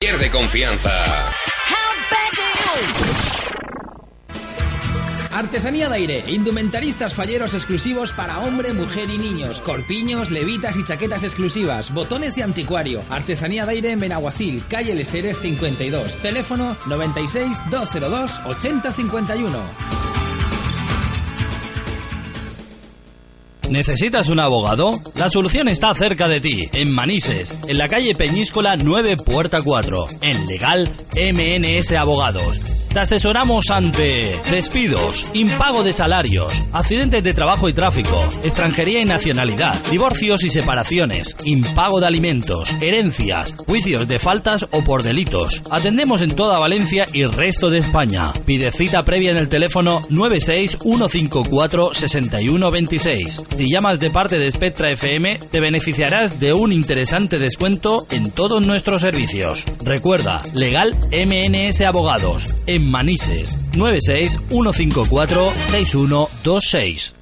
Pierde confianza. Artesanía de aire, indumentaristas falleros exclusivos para hombre, mujer y niños, corpiños, levitas y chaquetas exclusivas, botones de anticuario, artesanía de aire en Benaguacil, calle Leseres 52, teléfono 96 202 8051. ¿Necesitas un abogado? La solución está cerca de ti, en Manises, en la calle Peñíscola 9 Puerta 4, en Legal MNS Abogados. Te asesoramos ante despidos, impago de salarios, accidentes de trabajo y tráfico, extranjería y nacionalidad, divorcios y separaciones, impago de alimentos, herencias, juicios de faltas o por delitos. Atendemos en toda Valencia y resto de España. Pide cita previa en el teléfono 961546126. Si llamas de parte de Spectra FM, te beneficiarás de un interesante descuento en todos nuestros servicios. Recuerda, Legal MNS Abogados, en Manises, 96 154 6126.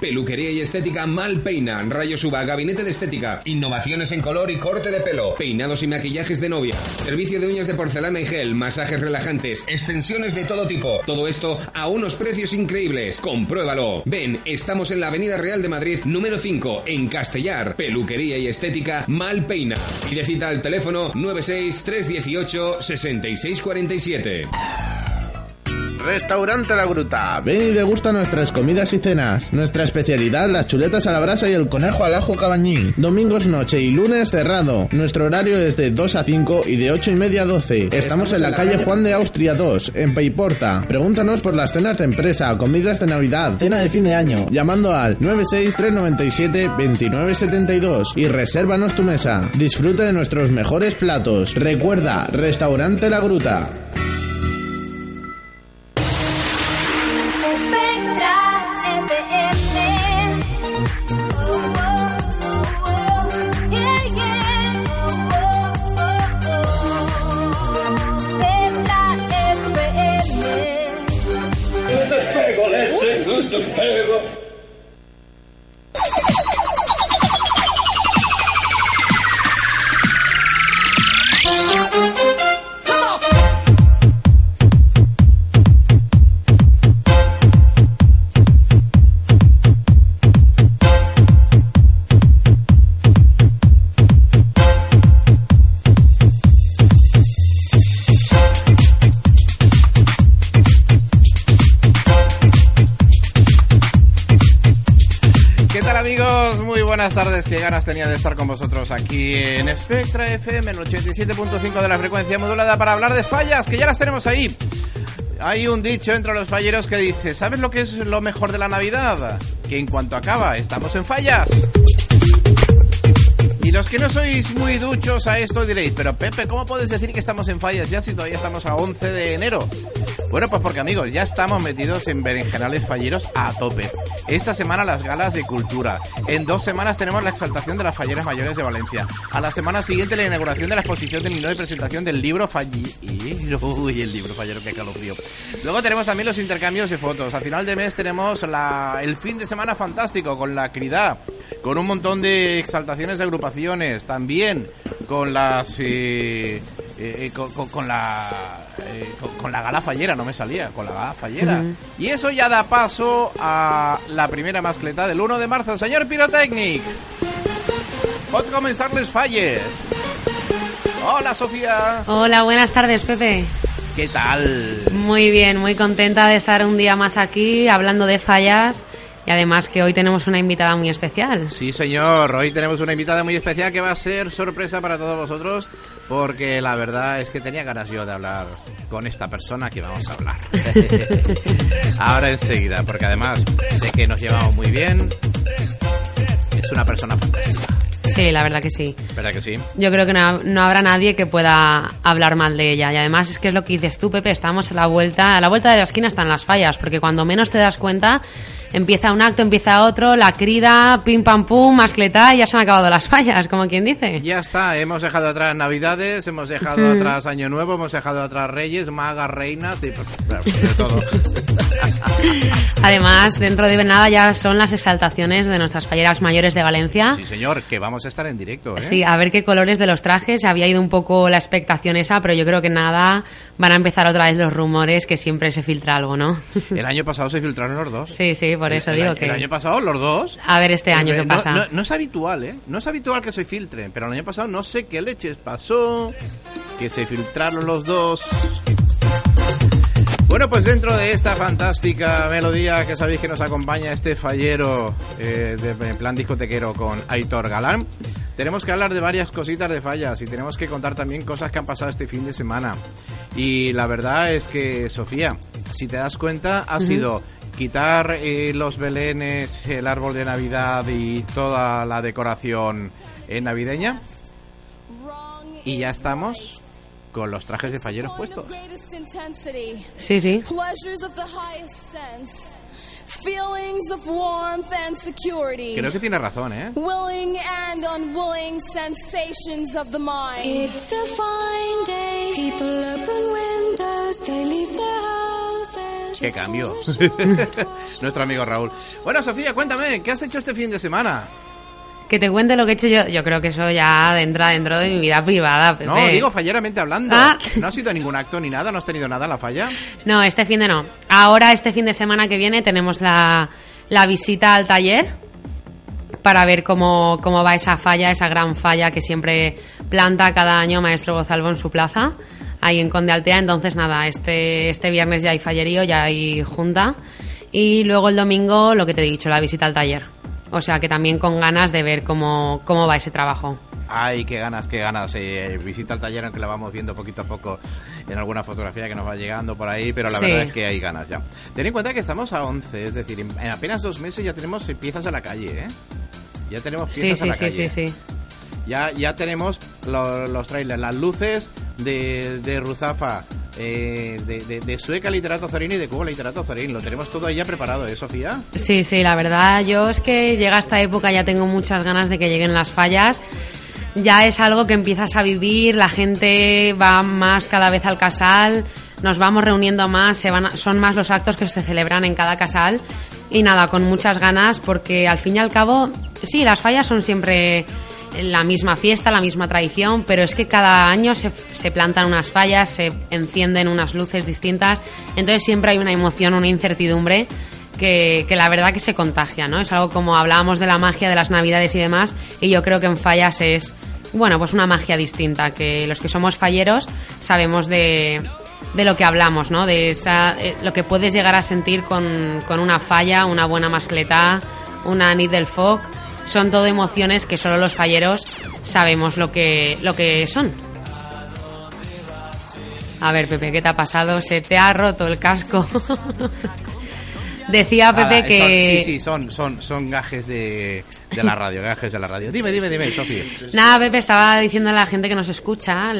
Peluquería y estética Malpeina. Rayos Uva, gabinete de estética. Innovaciones en color y corte de pelo. Peinados y maquillajes de novia. Servicio de uñas de porcelana y gel. Masajes relajantes. Extensiones de todo tipo. Todo esto a unos precios increíbles. Compruébalo. Ven, estamos en la Avenida Real de Madrid, número 5, en Castellar. Peluquería y estética Malpeina. Y de cita al teléfono 96 318 6647. Restaurante La Gruta. Ven y degusta nuestras comidas y cenas. Nuestra especialidad, las chuletas a la brasa y el conejo al ajo cabañín. Domingos noche y lunes cerrado. Nuestro horario es de 2 a 5 y de 8 y media a 12. Estamos en la calle Juan de Austria 2, en Peiporta. Pregúntanos por las cenas de empresa, comidas de Navidad, cena de fin de año. Llamando al 96397-2972 y resérvanos tu mesa. Disfruta de nuestros mejores platos. Recuerda, Restaurante La Gruta. ¿Qué ganas tenía de estar con vosotros aquí en Spectra FM, en el 87.5 de la frecuencia modulada para hablar de fallas, que ya las tenemos ahí. Hay un dicho entre los falleros que dice, ¿sabes lo que es lo mejor de la Navidad? Que en cuanto acaba, estamos en fallas. Y los que no sois muy duchos a esto diréis, pero Pepe, ¿cómo puedes decir que estamos en fallas ya si todavía estamos a 11 de enero? Bueno, pues porque amigos, ya estamos metidos en berenjenales falleros a tope. Esta semana las galas de cultura. En dos semanas tenemos la exaltación de las falleras mayores de Valencia. A la semana siguiente la inauguración de la exposición del Nino y presentación del libro falli... Uy, el libro fallero que calofrío. Luego tenemos también los intercambios de fotos. A final de mes tenemos el fin de semana fantástico con la Crida, con un montón de exaltaciones de también con las... eh, eh, con, con- con la eh, con, con la gala fallera, no me salía, con la gala fallera. Y eso ya da paso a la primera mascleta del 1 de marzo. Señor Pirotecnic, pot comenzar les falles. Hola Sofía, Hola, buenas tardes, Pepe. ¿qué tal? Muy bien, muy contenta de estar un día más aquí hablando de fallas y además que hoy tenemos una invitada muy especial. Sí, señor. Hoy tenemos una invitada muy especial que va a ser sorpresa para todos vosotros, porque la verdad es que tenía ganas yo de hablar con esta persona que vamos a hablar. Ahora enseguida, porque además de que nos llevamos muy bien, es una persona fantástica. Sí, la verdad que sí. ¿Verdad que sí? Yo creo que no, no habrá nadie que pueda hablar mal de ella. Y además es que es lo que dices tú, Pepe, estamos a la vuelta, a la vuelta de la esquina están las fallas, porque cuando menos te das cuenta, empieza un acto, empieza otro, la crida, pim pam pum, mascleta, y ya se han acabado las fallas, como quien dice. Ya está, hemos dejado atrás Navidades, hemos dejado atrás Año Nuevo, hemos dejado atrás Reyes, Magas, Reinas, y, pues, de todo. Además, dentro de nada ya son las exaltaciones de nuestras falleras mayores de Valencia. Sí, señor, que vamos a estar en directo, ¿eh? Sí, a ver qué colores de los trajes. Había ido un poco la expectación esa, pero yo creo que nada, van a empezar otra vez los rumores que siempre se filtra algo, ¿no? El año pasado se filtraron los dos. Sí, sí, por eso el, digo año- que... El año pasado los dos. A ver este año qué No- pasa. No, no es habitual, ¿eh? No es habitual que se filtren, pero el año pasado no sé qué leches pasó, que se filtraron los dos. Bueno, pues dentro de esta fantástica melodía que sabéis que nos acompaña este fallero eh, de plan discotequero con Aitor Galán, tenemos que hablar de varias cositas de fallas y tenemos que contar también cosas que han pasado este fin de semana. Y la verdad es que, Sofía, si te das cuenta, ha sido quitar eh, los belenes, el árbol de Navidad y toda la decoración eh, navideña. Y ya estamos con los trajes de falleros puestos. Sí, sí. Pleasures of the highest sense. Feelings of warmth and security. Creo que tiene razón, ¿eh? Willing and unwilling sensations of the mind. It's a fine day. People open windows, they leave their houses. ¡Qué cambio! Nuestro amigo Raúl. Bueno, Sofía, cuéntame, ¿qué has hecho este fin de semana? Que te cuente lo que he hecho yo. Yo creo que eso ya entra dentro de mi vida privada, Pepe. No, digo falleramente hablando. Ah. ¿No ha sido ningún acto ni nada? ¿No has tenido nada en la falla? No, este fin de no. Ahora, este fin de semana que viene, tenemos la, la visita al taller para ver cómo, cómo va esa falla, esa gran falla que siempre planta cada año Maestro Gozalvo en su plaza, ahí en Conde Altea. Entonces, nada, este, este viernes ya hay fallerío, ya hay junta. Y luego el domingo, lo que te he dicho, la visita al taller. O sea que también con ganas de ver cómo, cómo va ese trabajo. Ay, qué ganas, qué ganas. Eh, visita al taller, aunque la vamos viendo poquito a poco en alguna fotografía que nos va llegando por ahí, pero la Sí. verdad es que hay ganas ya. Ten en cuenta que estamos a 11, es decir, en, en apenas dos meses ya tenemos piezas a la calle, ¿eh? Ya tenemos Sí, piezas a sí, la sí, calle. sí, sí. Ya, ya tenemos lo- los trailers, las luces de, de Ruzafa, eh, de, Sueca Literato Zorín y de Cuba Literato Zorín. Lo tenemos todo ahí ya preparado, ¿eh, Sofía? Sí, sí, la verdad, yo es que llega esta época, ya tengo muchas ganas de que lleguen las fallas. Ya es algo que empiezas a vivir, la gente va más cada vez al casal, nos vamos reuniendo más, son más los actos que se celebran en cada casal. Y nada, con muchas ganas, porque al fin y al cabo, sí, las fallas son siempre la misma fiesta, la misma tradición, pero es que cada año se, se plantan unas fallas, se encienden unas luces distintas, entonces siempre hay una emoción, una incertidumbre que, que la verdad que se contagia, ¿no? Es algo como hablábamos de la magia de las navidades y demás, y yo creo que en fallas es, bueno, pues una magia distinta, que los que somos falleros sabemos de, de lo que hablamos, ¿no? De esa, eh, lo que puedes llegar a sentir con, con una falla, una buena mascletá, una nit del foc, son todo emociones que solo los falleros sabemos lo que, lo que son. A ver, Pepe, ¿qué te ha pasado? Se te ha roto el casco. Decía Pepe Nada, que... son- sí, sí, son, son, son gajes de, de la radio, gajes de la radio. Dime, dime, dime, Sofía. Nada, Pepe estaba diciendo a la gente que nos escucha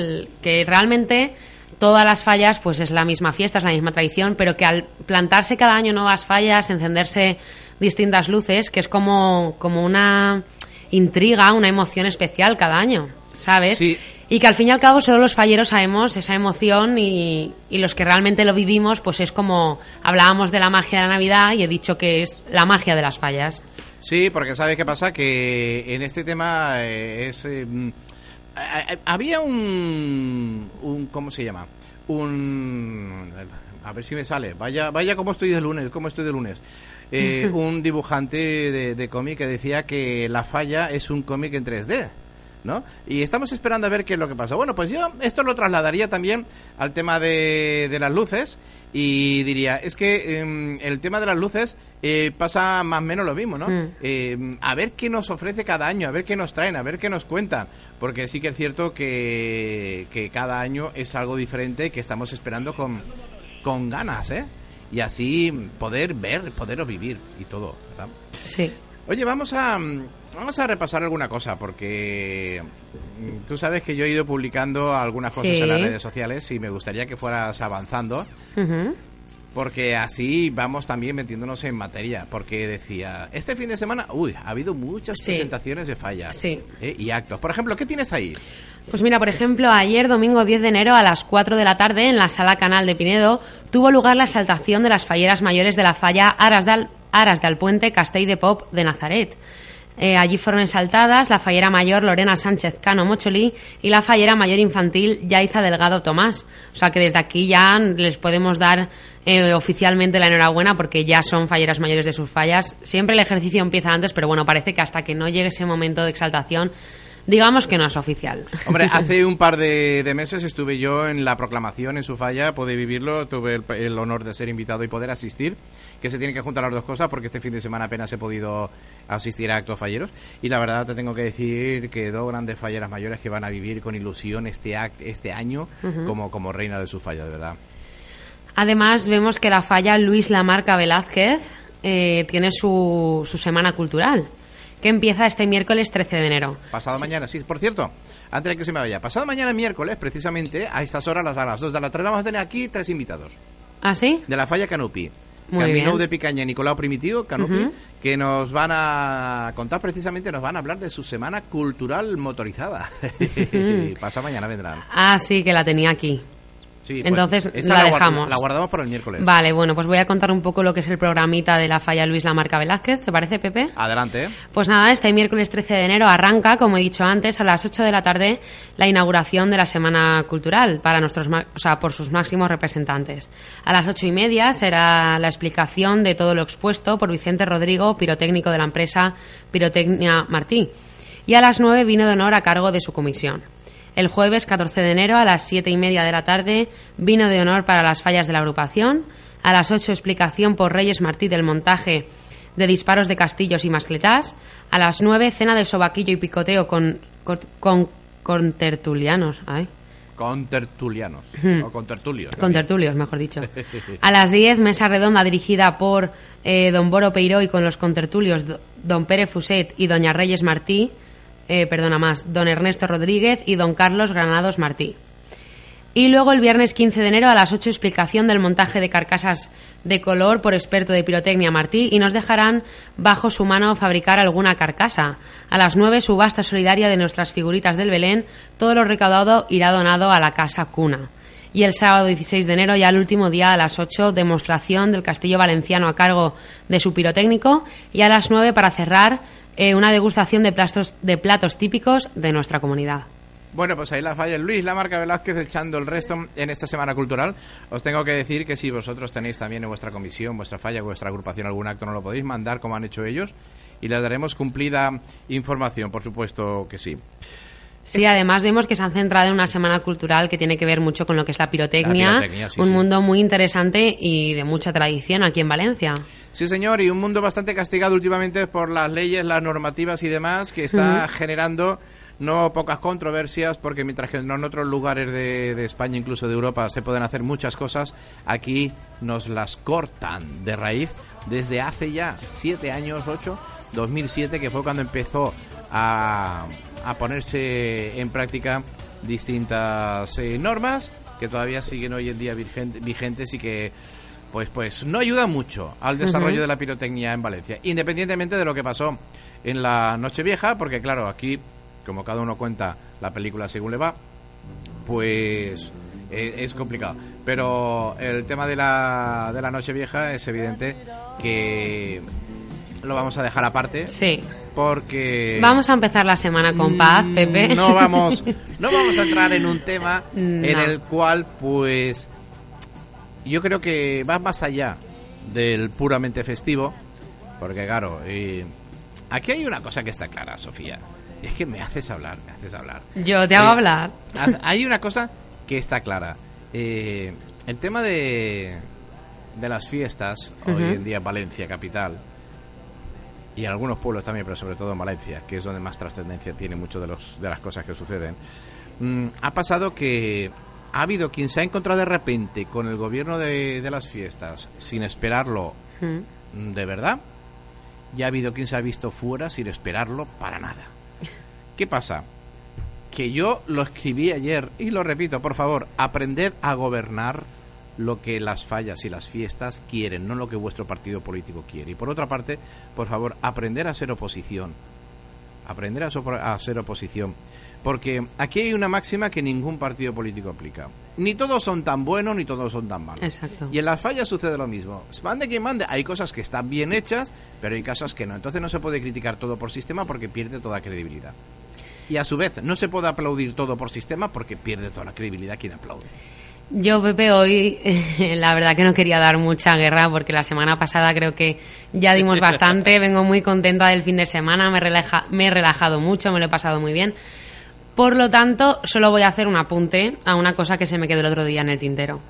que realmente todas las fallas pues es la misma fiesta, es la misma tradición, pero que al plantarse cada año nuevas fallas, encenderse distintas luces, que es como, como una intriga, una emoción especial cada año, ¿sabes? Sí. Y que al fin y al cabo solo los falleros sabemos esa emoción y, y los que realmente lo vivimos, pues es como hablábamos de la magia de la Navidad y he dicho que es la magia de las fallas. Sí, porque ¿sabes qué pasa? Que en este tema eh, es... eh, mm, a- a- había un, un... ¿Cómo se llama? Un... A ver si me sale. Vaya, vaya cómo estoy de lunes, cómo estoy de lunes. Eh, un dibujante de, de cómic que decía que La Falla es un cómic en 3D. ¿No? Y estamos esperando a ver qué es lo que pasa. Bueno, pues yo esto lo trasladaría también al tema de, de las luces y diría, es que em, el tema de las luces eh, pasa más o menos lo mismo, ¿no? Mm. Eh, a ver qué nos ofrece cada año, a ver qué nos traen, a ver qué nos cuentan. Porque sí que es cierto que, que cada año es algo diferente que estamos esperando con, con ganas, ¿eh? Y así poder ver, poder vivir y todo, ¿verdad? Sí. Oye, vamos a, Vamos a repasar alguna cosa, porque mm, tú sabes que yo he ido publicando algunas cosas Sí. en las redes sociales y me gustaría que fueras avanzando, porque así vamos también metiéndonos en materia. Porque decía, este fin de semana, uy, ha habido muchas Sí. presentaciones de fallas Sí. ¿eh? y actos. Por ejemplo, ¿qué tienes ahí? Pues mira, por ejemplo, ayer domingo 10 de enero a las 4 de la tarde en la sala Canal de Pinedo tuvo lugar la exaltación de las falleras mayores de la falla Aras del, Aras del Puente Castell de Pop de Nazaret. Eh, allí fueron exaltadas la fallera mayor Lorena Sánchez Cano Mocholí y la fallera mayor infantil Yaiza Delgado Tomás. O sea que desde aquí ya les podemos dar eh, oficialmente la enhorabuena porque ya son falleras mayores de sus fallas. Siempre el ejercicio empieza antes, pero bueno, parece que hasta que no llegue ese momento de exaltación, digamos que no es oficial. Hombre, hace un par de, de meses estuve yo en la proclamación en su falla, pude vivirlo, tuve el, el honor de ser invitado y poder asistir, que se tienen que juntar las dos cosas porque este fin de semana apenas he podido asistir a actos falleros y la verdad te tengo que decir que dos grandes falleras mayores que van a vivir con ilusión este act, este año como, como reina de su falla, de verdad. Además, vemos que la falla Luis Lamarca Velázquez eh, tiene su, su semana cultural, que empieza este miércoles 13 de enero. Pasado mañana, sí, por cierto, antes de que se me vaya, pasado mañana miércoles, precisamente, a estas horas, a las 2 de la tarde, vamos a tener aquí tres invitados. ¿Ah, sí? de la falla Canupi. Muy Camino bien. de Picaña y Nicolau Primitivo, Canupi, que nos van a contar precisamente, nos van a hablar de su semana cultural motorizada. Mañana vendrán. Ah, sí, que la tenía aquí. Sí, pues, Entonces la dejamos. La guardamos para el miércoles. Vale, bueno, pues voy a contar un poco lo que es el programita de la falla Luis Lamarca Velázquez. ¿Te parece, Pepe? Adelante. Pues nada, este miércoles 13 de enero arranca, como he dicho antes, a las 8 de la tarde la inauguración de la Semana Cultural para nuestros, o sea, por sus máximos representantes. A las ocho y media será la explicación de todo lo expuesto por Vicente Rodrigo, pirotécnico de la empresa Pirotecnia Martí. Y a las 9 vino de honor a cargo de su comisión. El jueves 14 de enero a las siete y media de la tarde vino de honor para las fallas de la agrupación. A las 8 explicación por Reyes Martí del montaje de disparos de castillos y mascletas. A las 9 cena de sobaquillo y picoteo con, con, con, con tertulianos. Ay. Con tertulianos. O con tertulios. Con tertulios, mejor dicho. A las 10, mesa redonda dirigida por eh, don Boro Peiró y con los contertulios do- don Pérez Fuset y doña Reyes Martí, eh, perdona más, don Ernesto Rodríguez y don Carlos Granados Martí. Y luego el viernes 15 de enero a las 8 explicación del montaje de carcasas de color por experto de pirotecnia Martí y nos dejarán bajo su mano fabricar alguna carcasa. A las 9 subasta solidaria de nuestras figuritas del Belén, todo lo recaudado irá donado a la Casa Cuna. Y el sábado 16 de enero, ya el último día, a las 8, demostración del Castillo Valenciano a cargo de su pirotécnico. Y a las 9, para cerrar, eh, una degustación de platos, de platos típicos de nuestra comunidad. Bueno, pues ahí la falla Luis, la marca Velázquez echando el resto en esta semana cultural. Os tengo que decir que si vosotros tenéis también en vuestra comisión, vuestra falla, vuestra agrupación algún acto, no lo podéis mandar como han hecho ellos y les daremos cumplida información, por supuesto que sí. Sí, además vemos que se han centrado en una semana cultural que tiene que ver mucho con lo que es la pirotecnia, La pirotecnia, sí, un sí. mundo muy interesante y de mucha tradición aquí en Valencia. Sí, señor, y un mundo bastante castigado últimamente por las leyes, las normativas y demás, que está generando no pocas controversias, porque mientras que en otros lugares de, de España, incluso de Europa, se pueden hacer muchas cosas, aquí nos las cortan de raíz desde hace ya siete años, ocho, 2007, que fue cuando empezó a, a ponerse en práctica distintas eh, normas que todavía siguen hoy en día vigentes y que pues pues no ayuda mucho al desarrollo de la pirotecnia en Valencia, independientemente de lo que pasó en la Nochevieja, porque claro, aquí como cada uno cuenta la película según le va, pues eh, es complicado. Pero el tema de la de la Nochevieja es evidente que lo vamos a dejar aparte. Sí. Porque Vamos a empezar la semana con paz, Pepe. Mm, no vamos no vamos a entrar en un tema en el cual pues yo creo que va más allá del puramente festivo porque claro aquí hay una cosa que está clara Sofía es que me haces hablar me haces hablar Yo te hago Eh, hablar. ha- hay una cosa que está clara Eh, el tema de de las fiestas hoy en día en Valencia capital y en algunos pueblos también, pero sobre todo en Valencia, que es donde más trascendencia tiene mucho de, los, de las cosas que suceden, mm, ha pasado que ha habido quien se ha encontrado de repente con el gobierno de, de las fiestas sin esperarlo Mm. de verdad ya ha habido quien se ha visto fuera sin esperarlo para nada. ¿Qué pasa? Que yo lo escribí ayer y lo repito, por favor, aprended a gobernar lo que las fallas y las fiestas quieren, no lo que vuestro partido político quiere. Y por otra parte, por favor, aprender a ser oposición. Aprender a, sopor- a ser oposición. Porque aquí hay una máxima que ningún partido político aplica. Ni todos son tan buenos ni todos son tan malos. Exacto. Y en las fallas sucede lo mismo. Mande quien mande, hay cosas que están bien hechas, pero hay cosas que no. Entonces no se puede criticar todo por sistema porque pierde toda credibilidad. Y a su vez, no se puede aplaudir todo por sistema porque pierde toda la credibilidad quien aplaude. Yo, Pepe, hoy la verdad que no quería dar mucha guerra porque la semana pasada creo que ya dimos bastante. Vengo muy contenta del fin de semana, me, relaja- me he relajado mucho, me lo he pasado muy bien. Por lo tanto, solo voy a hacer un apunte a una cosa que se me quedó el otro día en el tintero.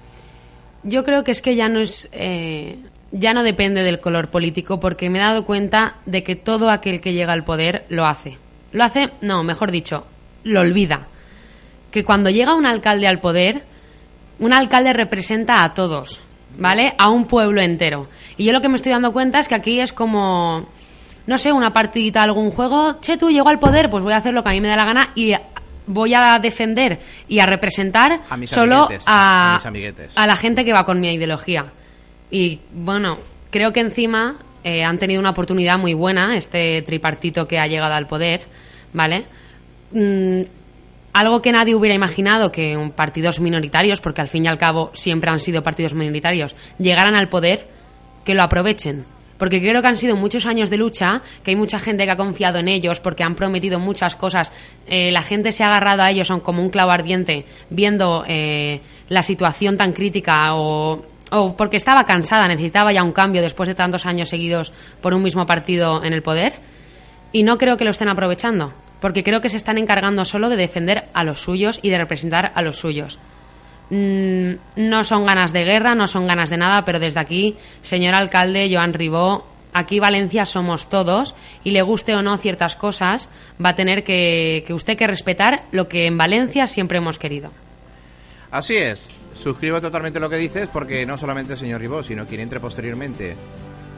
Yo creo que es que ya no es. eh, ya no depende del color político porque me he dado cuenta de que todo aquel que llega al poder lo hace. Lo hace, no, mejor dicho, lo olvida. Que cuando llega un alcalde al poder, un alcalde representa a todos, ¿vale? A un pueblo entero. Y yo lo que me estoy dando cuenta es que aquí es como, no sé, una partidita, algún juego, che, tú llego al poder, pues voy a hacer lo que a mí me da la gana y voy a defender y a representar A mis solo a mis amiguetes. a la gente que va con mi ideología. Y bueno, creo que encima eh, han tenido una oportunidad muy buena, este tripartito que ha llegado al poder, ¿vale? Mm, algo que nadie hubiera imaginado que partidos minoritarios, porque al fin y al cabo siempre han sido partidos minoritarios, llegaran al poder, que lo aprovechen. Porque creo que han sido muchos años de lucha, que hay mucha gente que ha confiado en ellos porque han prometido muchas cosas. Eh, la gente se ha agarrado a ellos como un clavo ardiente, viendo eh, la situación tan crítica o porque estaba cansada, necesitaba ya un cambio después de tantos años seguidos por un mismo partido en el poder. Y no creo que lo estén aprovechando, porque creo que se están encargando solo de defender a los suyos y de representar a los suyos. Mm, no son ganas de guerra, no son ganas de nada, pero desde aquí, señor alcalde Joan Ribó, aquí Valencia somos todos y le guste o no ciertas cosas, va a tener que, que usted que respetar lo que en Valencia siempre hemos querido. Así es. Suscribo totalmente lo que dices porque no solamente el señor Ribó, sino quien entre posteriormente.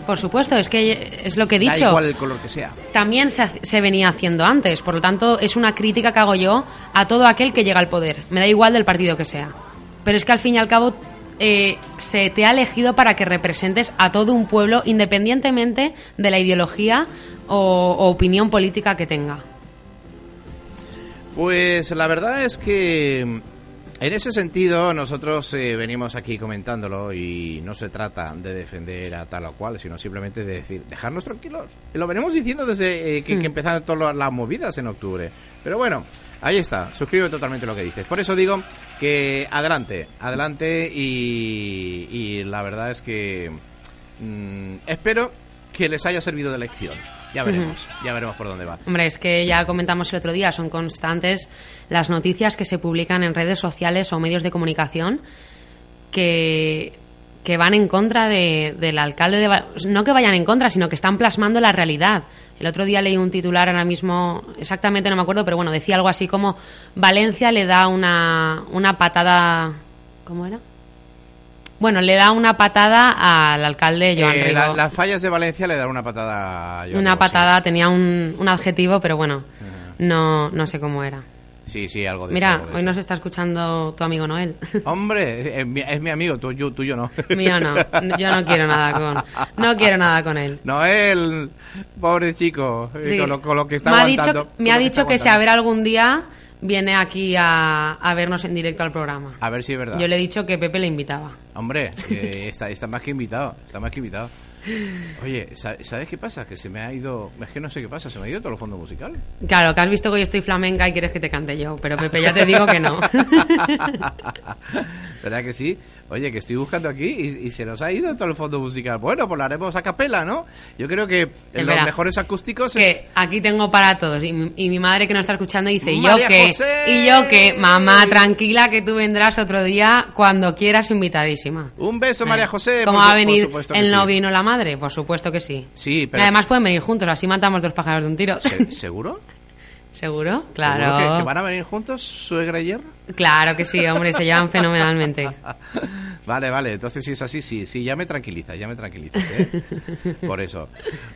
Por supuesto, es que es lo que he Da dicho. igual el color que sea. también se, se venía haciendo antes. Por lo tanto, es una crítica que hago yo a todo aquel que llega al poder. Me da igual del partido que sea. Pero es que al fin y al cabo eh, se te ha elegido para que representes a todo un pueblo independientemente de la ideología o, o opinión política que tenga. Pues la verdad es que en ese sentido nosotros eh, venimos aquí comentándolo y no se trata de defender a tal o cual, sino simplemente de decir, dejarnos tranquilos. Lo venimos diciendo desde eh, que, que empezaron todas las movidas en octubre. Pero bueno, ahí está, suscribo totalmente lo que dices. Por eso digo que adelante, adelante y, y la verdad es que mm, espero que les haya servido de lección. Ya veremos, ya veremos por dónde va. Hombre, es que ya comentamos el otro día, son constantes las noticias que se publican en redes sociales o medios de comunicación que, que van en contra de- del alcalde de Va- no que vayan en contra, sino que están plasmando la realidad. El otro día leí un titular ahora mismo, exactamente no me acuerdo, pero bueno, decía algo así como Valencia le da una, una patada... ¿Cómo era? Bueno, le da una patada al alcalde Joan Eh, la- Ribó. las fallas de Valencia le dan una patada a Joan Una Ribó, patada, tenía un, un adjetivo, pero bueno, no, no sé cómo era. Sí, sí, sí, algo de eso, Mira, algo de hoy eso. nos está escuchando tu amigo Noel. Hombre, es mi, es mi amigo, tuyo, tuyo no. Mío no, yo no quiero nada con, no quiero nada con él. Noel, pobre chico, eh, Sí. con, lo, con lo que está me ha aguantando. dicho, me ha dicho que si a ver algún día viene aquí a, a vernos en directo al programa. A ver si es verdad. Yo le he dicho que Pepe le invitaba. Hombre, que está, está más que invitado, está más que invitado. Oye, sa- ¿sabes qué pasa? Que se me ha ido, es que no sé qué pasa, se me ha ido todo el fondo musical. Claro, que has visto que hoy estoy flamenca y quieres que te cante yo, pero Pepe, ya te digo que no. ¿Verdad que sí? Oye, que estoy buscando aquí y, y se nos ha ido todo el fondo musical. Bueno, pues lo haremos a capela, ¿no? Yo creo que en los mejores acústicos es... que aquí tengo para todos y, mi- y mi madre que nos está escuchando dice y yo que José. y yo que mamá tranquila que tú vendrás otro día cuando quieras invitadísima Un beso, María José. ¿Cómo por va a venir el sí. novio y no la madre? Por supuesto que sí. Sí, Y pero... además pueden venir juntos, así matamos dos pájaros de un tiro. ¿Se- ¿Seguro? ¿Seguro? ¿Seguro Claro. que, que van a venir juntos suegra y yerno? Claro que sí, hombre, se llevan fenomenalmente. Vale, vale, entonces si es así, sí, sí, ya me tranquiliza, ya me tranquilizas, ¿eh? Por eso.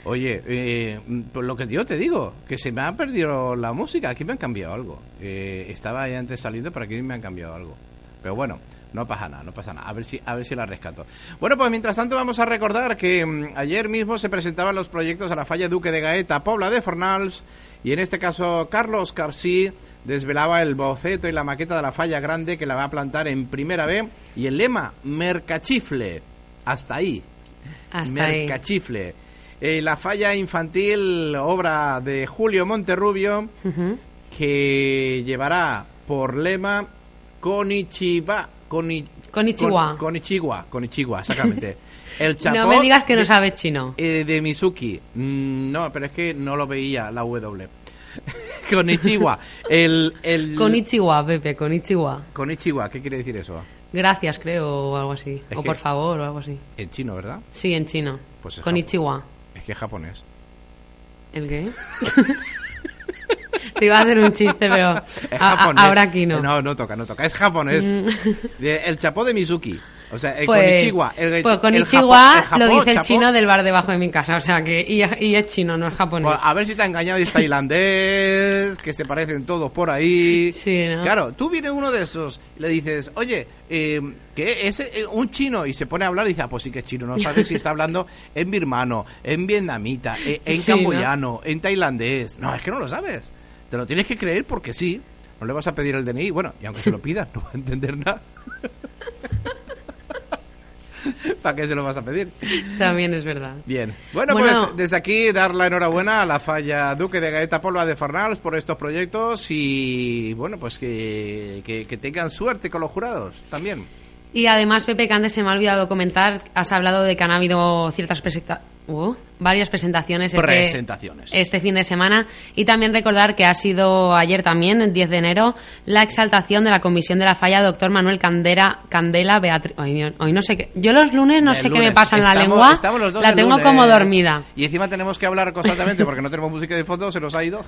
Oye, eh, pues lo que yo te digo, que se me ha perdido la música, aquí me han cambiado algo. Eh, estaba ahí antes saliendo, pero aquí me han cambiado algo. Pero bueno, no pasa nada, no pasa nada. A ver si, a ver si la rescato. Bueno, pues mientras tanto vamos a recordar que mm, ayer mismo se presentaban los proyectos a la falla Duque de Gaeta, Pobla de Fornals, y en este caso Carlos Carcí desvelaba el boceto y la maqueta de la falla grande que la va a plantar en primera B y el lema Mercachifle. Hasta ahí. Hasta ahí. Mercachifle. Eh, la falla infantil, obra de Julio Monterrubio, que llevará por lema Konichiwa. Koni, Konichiwa. Kon- Konichiwa, Konichiwa, exactamente. El chapó No me digas que no de- sabes chino. eh, de Mizuki. Mm, no, pero es que no lo veía la W. Konichiwa. El, el... Konichiwa, Pepe, Konichiwa. Konichiwa, ¿qué quiere decir eso? Gracias, creo, o algo así. Es o por favor, o algo así. En chino, ¿verdad? Sí, en chino. Pues es Konichiwa. Es que es japonés. ¿El qué? Te iba a hacer un chiste, pero a- a- ahora aquí no. No, no toca, no toca. Es japonés. Mm. El chapó de Mizuki. O sea, el Pues, Konichiwa. El, pues Konichiwa el Japón, lo dice el chino del bar debajo de mi casa, o sea que y, y es chino, no es japonés. Pues, a ver si te ha engañado y es tailandés, que se parecen todos por ahí. Sí, ¿no? Claro, tú vienes uno de esos y le dices, oye, eh, que es eh, un chino y se pone a hablar y dice, ah, pues sí que es chino, no sabes si está hablando en birmano, en vietnamita, eh, en Sí, ¿no? camboyano, en tailandés. No, es que no lo sabes. Te lo tienes que creer porque sí. No le vas a pedir el DNI, bueno, y aunque se lo pidas, no va a entender nada. ¿Para qué se lo vas a pedir? También es verdad. Bien. Bueno, Bueno. pues desde aquí dar la enhorabuena a la falla Duque de Gaeta Polva de Farnals por estos proyectos y bueno, pues que, que, que tengan suerte con los jurados también. Y además, Pepe, que antes se me ha olvidado comentar, has hablado de que han habido ciertas presenta- uh, varias presentaciones este, Presentaciones. este fin de semana. Y también recordar que ha sido ayer también, el 10 de enero, la exaltación de la comisión de la falla doctor Manuel Candera, Candela Beatriz. Hoy, hoy no sé qué. Yo los lunes no El sé qué me pasa en la lengua. estamos los dos la tengo lunes. como dormida. Y encima tenemos que hablar constantemente porque no tenemos música de fondo, se nos ha ido.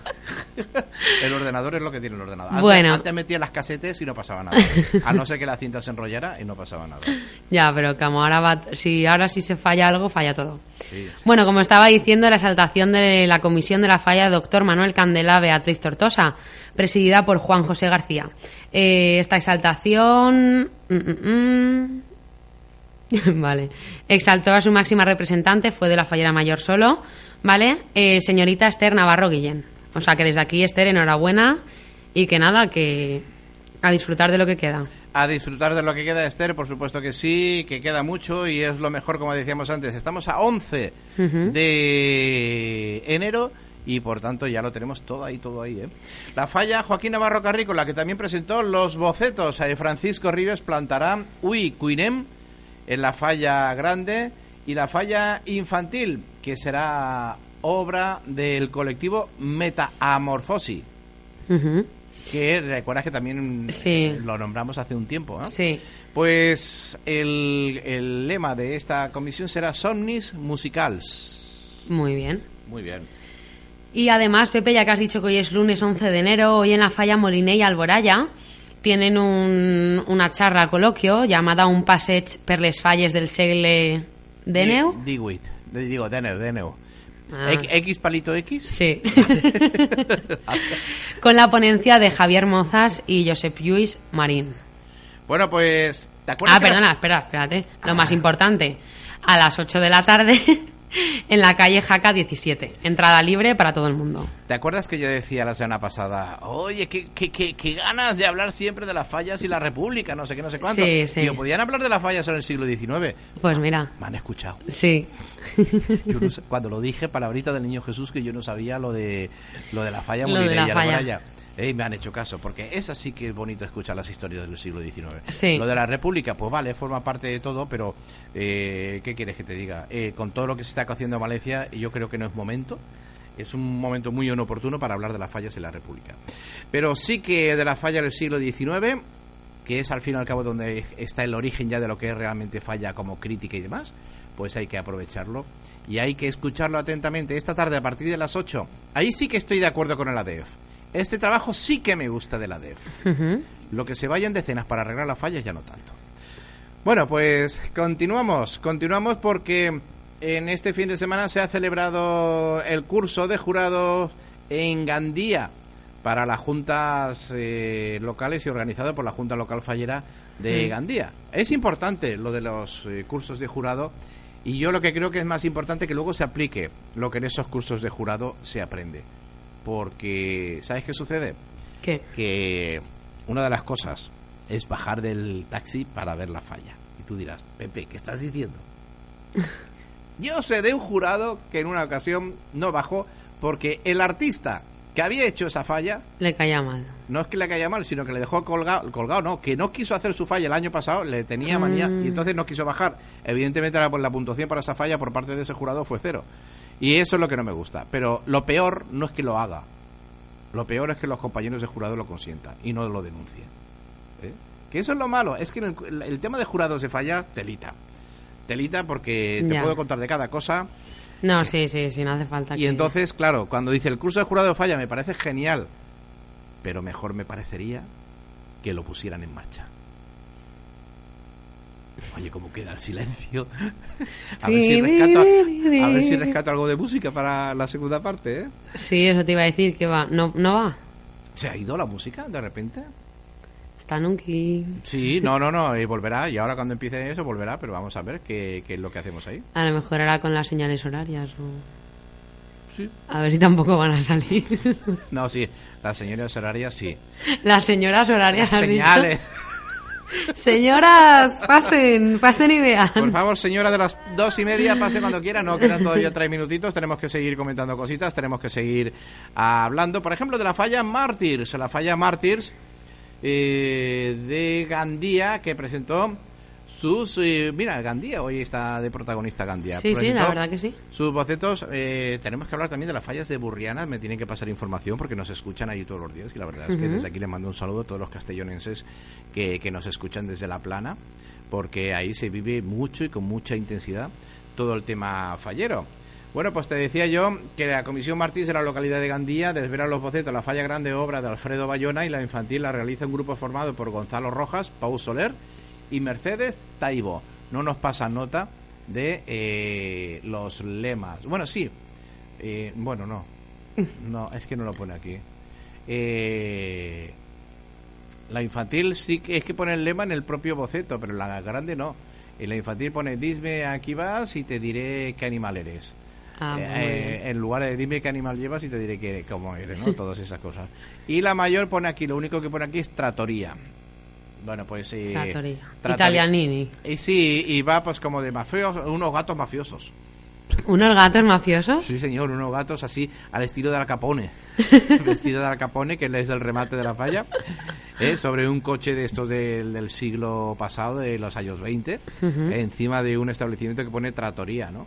el ordenador es lo que tiene el ordenador. Antes, Bueno. antes metía las casetes y no pasaba nada. A no ser que la cinta se enrollara y no pasaba nada. Ya, pero como ahora va, si ahora sí se falla algo, falla todo. Bueno, como estaba diciendo, la exaltación de la comisión de la falla doctor Manuel Candela Beatriz Tortosa, presidida por Juan José García. Eh, esta exaltación. mm, mm, mm. vale. Exaltó a su máxima representante, fue de la fallera mayor solo, ¿vale? Eh, señorita Esther Navarro Guillén. O sea que desde aquí, Esther, enhorabuena y que nada, que a disfrutar de lo que queda. A disfrutar de lo que queda, Esther, por supuesto que sí, que queda mucho y es lo mejor, como decíamos antes. Estamos a 11 Ujú. de enero y por tanto ya lo tenemos todo ahí, todo ahí. ¿eh? La falla Joaquín Navarro Carrícola, que también presentó los bocetos. Eh, Francisco Rives plantará Uy Cuinem en la falla grande y la falla infantil, que será obra del colectivo Metaamorfosi. Ujú. Que recuerdas que también Sí. eh, lo nombramos hace un tiempo. ¿no? Sí. Pues el, el lema de esta comisión será Somnis Musicals. Muy bien. Muy bien. Y además, Pepe, ya que has dicho que hoy es lunes 11 de enero, hoy en la falla Moliné y Alboraya tienen un- una charla coloquio llamada Un passeig per les falles del segle Diwit. Di- Digo, Deneu, Deneu. Ah. X, palito X. Sí. Con la ponencia de Javier Mozas y Josep Lluís Marín. Bueno, pues. ¿Te acuerdas? Ah, que las- perdona, espera, espérate. Lo más importante. A las 8 de la tarde en la calle Jaca 17. Entrada libre para todo el mundo. ¿Te acuerdas que yo decía la semana pasada, oye, qué, qué, qué, qué ganas de hablar siempre de las fallas y la república, no sé qué, no sé cuánto? Sí, sí. Digo, podían hablar de las fallas en el siglo XIX. Pues mira, Me han escuchado. sí. Yo no sé- cuando lo dije, palabrita del niño Jesús, que yo no sabía lo de lo de la falla Lo de la y falla. Ey, me han hecho caso, porque es así que es bonito escuchar las historias del siglo XIX. Sí. Lo de la República, pues vale, forma parte de todo, pero eh, ¿qué quieres que te diga? Eh, con todo lo que se está haciendo en Valencia, yo creo que no es momento. Es un momento muy inoportuno para hablar de las fallas en la República. Pero sí que de la falla del siglo XIX, que es al fin y al cabo donde está el origen ya de lo que es realmente falla como crítica y demás, pues hay que aprovecharlo y hay que escucharlo atentamente esta tarde a partir de las 8. Ahí sí que estoy de acuerdo con el ADEF. Este trabajo sí que me gusta del ADEF. Ujú. Lo que se vayan decenas para arreglar las fallas ya no tanto. Bueno, pues continuamos, continuamos porque en este fin de semana se ha celebrado el curso de jurados en Gandía para las juntas eh, locales y organizado por la Junta Local Fallera de. Gandía. Es importante lo de los eh, cursos de jurado y yo lo que creo que es más importante que luego se aplique lo que en esos cursos de jurado se aprende. Porque, ¿sabes qué sucede? ¿Qué? Que una de las cosas es bajar del taxi para ver la falla. Y tú dirás, Pepe, ¿qué estás diciendo? Yo sé de un jurado que en una ocasión no bajó porque el artista que había hecho esa falla Le caía mal. no es que le caiga mal, sino que le dejó colgado, colgado no, que no quiso hacer su falla el año pasado, le tenía manía Mm. y entonces no quiso bajar. Evidentemente la, la puntuación para esa falla por parte de ese jurado fue cero. Y eso es lo que no me gusta. Pero lo peor no es que lo haga. Lo peor es que los compañeros de jurado lo consientan y no lo denuncien. ¿eh? Que eso es lo malo. Es que en el, el tema de jurados de falla, telita. Telita porque te Ya. puedo contar de cada cosa. No, sí, sí, sí, no hace falta Y que- entonces, claro, cuando dice el curso de jurado falla me parece genial, pero mejor me parecería que lo pusieran en marcha. Oye, ¿cómo queda el silencio? A ver, si rescato, a ver si rescato algo de música para la segunda parte, ¿eh? Sí, eso te iba a decir, que va. ¿No, no va? ¿Se ha ido la música de repente? Está nunca... Sí, no, no, no, y volverá. Y ahora cuando empiece eso volverá, pero vamos a ver qué, qué es lo que hacemos ahí. A lo mejor era con las señales horarias o... Sí. A ver si tampoco van a salir. No, sí, las señoras horarias sí. Las señoras horarias. Las has dicho. Señoras, pasen, pasen y vean. Por favor, señora de las dos y media, pase cuando quiera. No, quedan todavía tres minutitos. Tenemos que seguir comentando cositas. Tenemos que seguir hablando, por ejemplo, de la falla Martyrs. La falla Martyrs eh, de Gandía que presentó sus. eh, mira, Gandía hoy está de protagonista Gandía. Sí, sí, la verdad que sí. Sus bocetos. eh, tenemos que hablar también de las fallas de Burriana. Me tienen que pasar información porque nos escuchan ahí todos los días. Y la verdad es que desde aquí les mando un saludo a todos los castellonenses que, que nos escuchan desde La Plana. Porque ahí se vive mucho y con mucha intensidad todo el tema fallero. Bueno, pues te decía yo que la Comisión Martins de la localidad de Gandía desvela los bocetos la falla grande obra de Alfredo Bayona y la infantil la realiza un grupo formado por Gonzalo Rojas, Pau Soler y Mercedes Taibo. No nos pasa nota de eh, los lemas. Bueno, sí. Eh, bueno, no. No, es que no lo pone aquí. Eh, la infantil sí que es que pone el lema en el propio boceto, pero la grande no. En la infantil pone dime aquí vas y te diré qué animal eres. Ah, Eh, eh, en lugar de dime qué animal llevas y te diré que, cómo eres, ¿no? Todas esas cosas. Y la mayor pone aquí, lo único que pone aquí es tratoría. Bueno, pues eh, tratoría. Italianini. Y sí, y va pues como de mafiosos, unos gatos mafiosos. ¿Unos gatos mafiosos? Sí, señor, unos gatos así al estilo de Al Capone. Vestido de Al Capone, que es el remate de la falla. ¿eh? Sobre un coche de estos del, del siglo pasado, de los años 20, Ujú. encima de un establecimiento que pone tratoría, ¿no?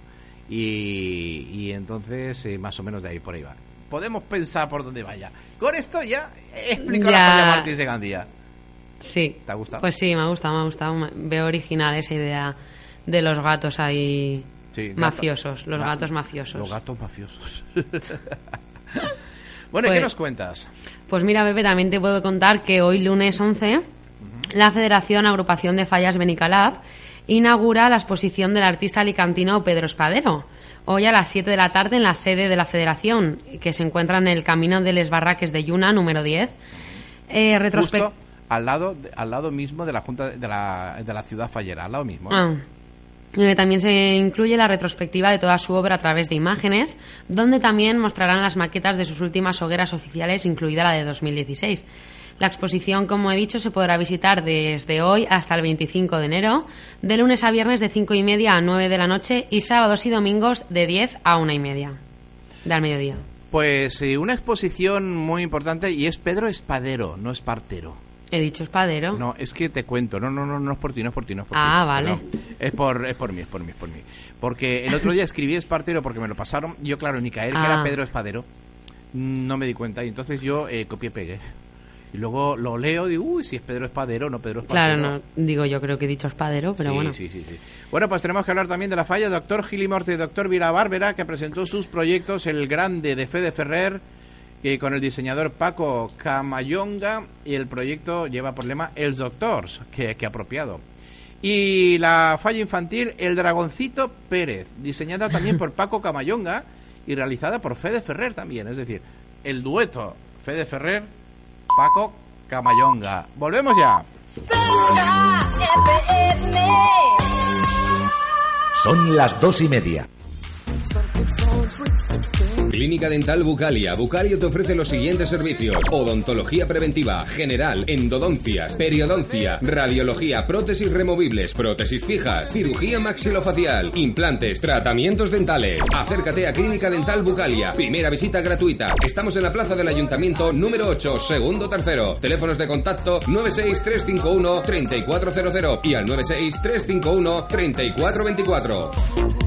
Y, y entonces, eh, más o menos de ahí por ahí va. Podemos pensar por dónde vaya. Con esto ya he explicado la Ya. falla Martins de Gandía. Sí. ¿Te ha gustado? Pues sí, me ha gustado, me ha gustado. Veo original esa idea de los gatos ahí Sí, gato- mafiosos, los Ga- gatos mafiosos. Los gatos mafiosos. bueno, ¿y qué Pues- nos cuentas? Pues mira, Pepe, también te puedo contar que hoy lunes 11 la Federación Agrupación de Fallas Benicalab inaugura la exposición del artista alicantino Pedro Espadero. Hoy a las 7 de la tarde en la sede de la Federación, que se encuentra en el Camino de Les Barraques de Yuna, número 10. Eh, Justo al lado, al lado mismo de la Junta de la, de la ciudad fallera, al lado mismo. ¿eh? Ah. Eh, También se incluye la retrospectiva de toda su obra a través de imágenes, donde también mostrarán las maquetas de sus últimas hogueras oficiales, incluida la de 2016. La exposición, como he dicho, se podrá visitar desde hoy hasta el 25 de enero, de lunes a viernes de 5 y media a 9 de la noche y sábados y domingos de 10 a 1 y media del mediodía. Pues eh, una exposición muy importante y es Pedro Espadero, no Espartero. He dicho espadero. No, es que te cuento, no, no, no, no es por ti, no es por ti, no es por ti. Ah, vale. Es por, es por mí, es por mí, es por mí. Porque el otro día escribí Espartero porque me lo pasaron, yo claro, ni caer que Ah. era Pedro Espadero, no me di cuenta y entonces yo eh, copié y pegué. Y luego lo leo y digo, uy, si es Pedro Espadero, no Pedro Espartero. Claro, no, digo yo creo que he dicho espadero, pero sí, bueno. sí, sí, sí. Bueno, pues tenemos que hablar también de la falla doctor Gilimorte y doctor Vila Bárbara, que presentó sus proyectos El Grande de Fede Ferrer, que con el diseñador Paco Camayonga, y el proyecto lleva por lema Els Doctors, que, que apropiado. Y la falla infantil El Dragoncito Pérez, diseñada también por Paco Camayonga y realizada por Fede Ferrer también. Es decir, el dueto Fede Ferrer, Paco Camayonga. Volvemos ya. Son las dos y media. Clínica Dental Bucalia. Bucalia te ofrece los siguientes servicios. Odontología preventiva, general, endodoncias, periodoncia, radiología, prótesis removibles, prótesis fijas, cirugía maxilofacial, implantes, tratamientos dentales. Acércate a Clínica Dental Bucalia. Primera visita gratuita. Estamos en la plaza del Ayuntamiento número 8, segundo tercero. Teléfonos de contacto 96351-3400 y al 96351-3424.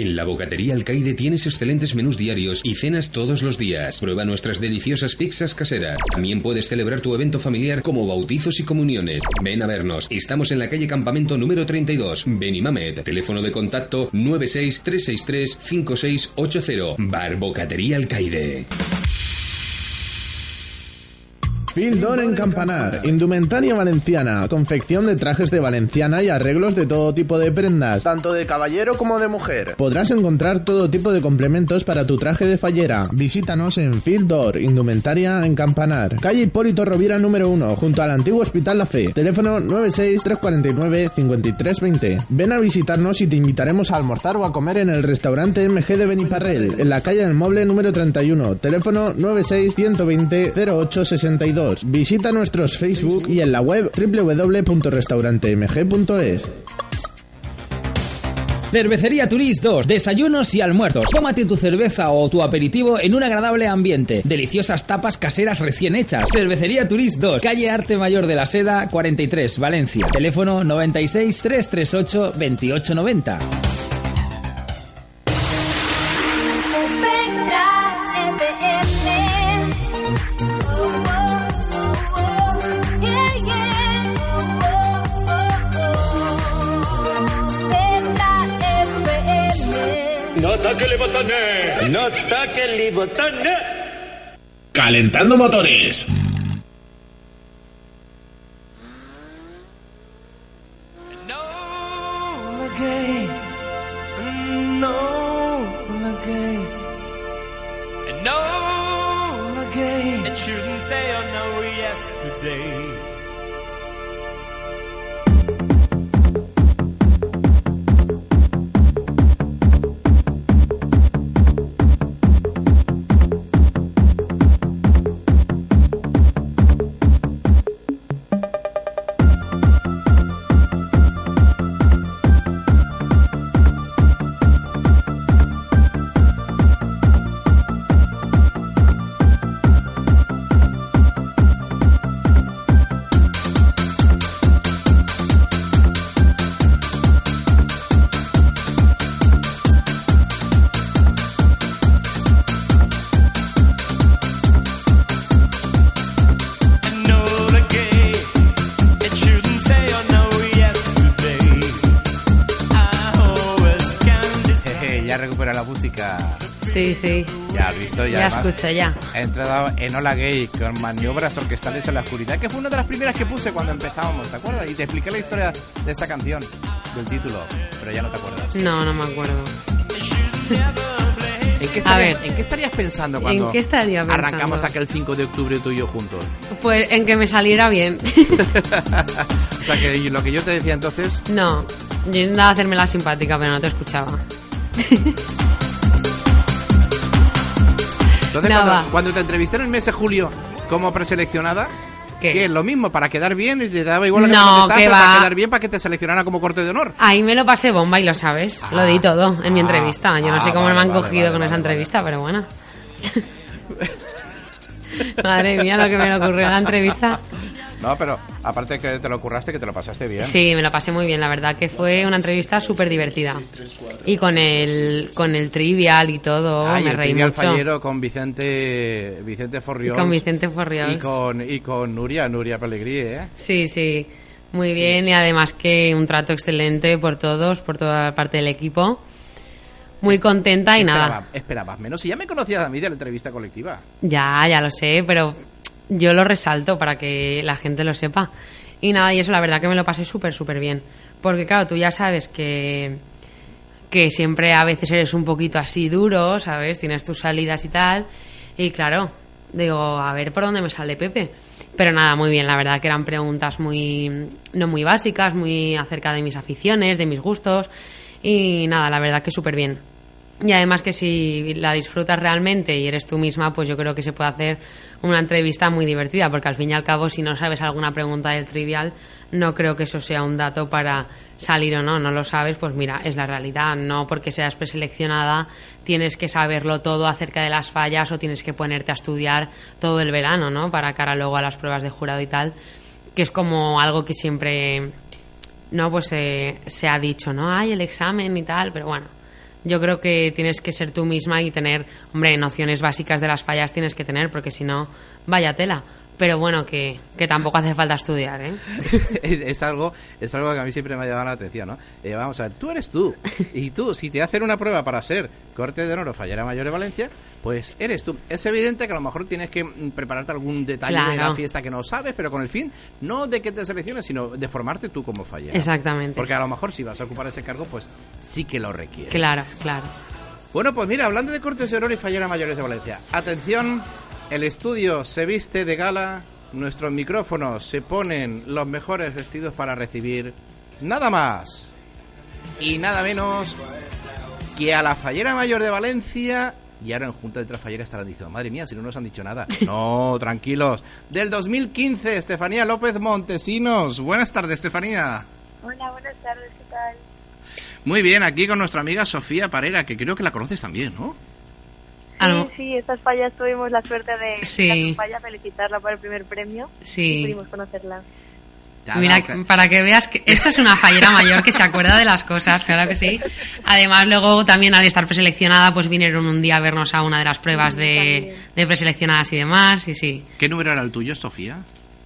En la Bocatería Alcaide tienes excelentes menús diarios y cenas todos los días. Prueba nuestras deliciosas pizzas caseras. También puedes celebrar tu evento familiar como bautizos y comuniones. Ven a vernos. Estamos en la calle Campamento número 32, Benimamet. Teléfono de contacto 963635680. Bar Bocatería Alcaide. Fildor en Campanar, indumentaria valenciana, confección de trajes de valenciana y arreglos de todo tipo de prendas, tanto de caballero como de mujer. Podrás encontrar todo tipo de complementos para tu traje de fallera. Visítanos en Fildor, indumentaria en Campanar, calle Hipólito Rovira número 1, junto al antiguo Hospital La Fe. Teléfono 96349-5320. Ven a visitarnos y te invitaremos a almorzar o a comer en el restaurante MG de Beniparrel, en la calle del Moble número 31. Teléfono 96120-0862. Visita nuestros Facebook y en la web www.restaurantemg.es. Cervecería Turist 2, desayunos y almuerzos. Tómate tu cerveza o tu aperitivo en un agradable ambiente. Deliciosas tapas caseras recién hechas. Cervecería Turist 2, calle Arte Mayor de la Seda 43, Valencia. Teléfono 96 338 2890. Calentando motores. Sí, sí. Ya has visto, ya, Ya además escucho, ya. He entrado en Hola Gay con maniobras orquestales en la oscuridad, que fue una de las primeras que puse cuando empezábamos, ¿te acuerdas? Y te expliqué la historia de esta canción, del título, pero ya no te acuerdas. No, no me acuerdo. ¿En qué A estarías, ver. ¿en qué estarías pensando cuando ¿En qué estaría pensando? arrancamos aquel 5 de octubre tú y yo juntos? Pues en que me saliera bien. O sea, que lo que yo te decía entonces, no, yo intentaba hacerme la simpática, pero no te escuchaba. entonces No, cuando, va. cuando te entrevisté en el mes de julio como preseleccionada, que es lo mismo, para quedar bien, y te daba igual la que No, que pero para va. quedar bien, para que te seleccionara como corte de honor. Ahí me lo pasé bomba y lo sabes. lo di todo en mi entrevista. Yo no ah, sé cómo vale, me han vale, cogido vale, con esa entrevista, pero bueno. Madre mía, lo que me ocurrió en la entrevista. No, pero aparte que te lo curraste, que te lo pasaste bien. Sí, me lo pasé muy bien, la verdad que fue una entrevista súper divertida. Y con el, con el trivial y todo, Ay, me el reí Trivial mucho. Fallero con Vicente Vicente Forriol. Y con Vicente Forriol. Y con, y con Nuria, Nuria Pellegrí, ¿eh? Sí, sí, muy bien y además que un trato excelente por todos, por toda la parte del equipo. Muy contenta y nada. Esperaba- Esperabas menos. Si ya me conocías a mí de la entrevista colectiva. Ya, ya lo sé, pero yo lo resalto para que la gente lo sepa. Y nada, y eso la verdad que me lo pasé súper, súper bien. Porque claro, tú ya sabes que, que siempre a veces eres un poquito así duro, ¿sabes? Tienes tus salidas y tal. Y claro, digo, a ver por dónde me sale Pepe. Pero nada, muy bien, la verdad que eran preguntas muy, no muy básicas, muy acerca de mis aficiones, de mis gustos. Y nada, la verdad que súper bien. Y además que si la disfrutas realmente y eres tú misma, pues yo creo que se puede hacer una entrevista muy divertida, porque al fin y al cabo, si no sabes alguna pregunta del trivial, no creo que eso sea un dato para salir o no. No lo sabes, pues mira, es la realidad. No porque seas preseleccionada tienes que saberlo todo acerca de las fallas o tienes que ponerte a estudiar todo el verano, ¿no? Para cara luego a las pruebas de jurado y tal, que es como algo que siempre, no, pues eh, se ha dicho, ¿no? Hay el examen y tal, pero bueno yo creo que tienes que ser tú misma y tener, hombre, nociones básicas de las fallas tienes que tener, porque si no, vaya tela. Pero bueno, que, que tampoco hace falta estudiar, ¿eh? es, es algo es algo que a mí siempre me ha llamado la atención, ¿no? Eh, vamos a ver, tú eres tú. Y tú, si te hacen una prueba para ser corte de honor o fallera mayor de Valencia, pues eres tú. Es evidente que a lo mejor tienes que mm, prepararte algún detalle de la fiesta que no sabes, pero con el fin no de que te selecciones, sino de formarte tú como fallera. Exactamente. Porque a lo mejor si vas a ocupar ese cargo, pues sí que lo requiere. Claro, claro. Bueno, pues mira, hablando de cortes de honor y fallera mayores de Valencia. Atención, el estudio se viste de gala, nuestros micrófonos se ponen los mejores vestidos para recibir nada más y nada menos que a la fallera mayor de Valencia. Y ahora en Junta de Trafallera estarán diciendo, madre mía, si no nos han dicho nada. No, tranquilos. Del 2015, Estefanía López Montesinos. Buenas tardes, Estefanía. Hola, buenas tardes, ¿qué tal? Muy bien, aquí con nuestra amiga Sofía Parera, que creo que la conoces también, ¿no? Sí, sí, estas fallas tuvimos la suerte de Sí. la falla felicitarla por el primer premio Sí. y pudimos conocerla. Mira, para que veas que esta es una fallera mayor que se acuerda de las cosas, claro que sí. Además, luego también al estar preseleccionada, pues vinieron un día a vernos a una de las pruebas de, de preseleccionadas y demás, y sí. ¿Qué número era el tuyo, Sofía?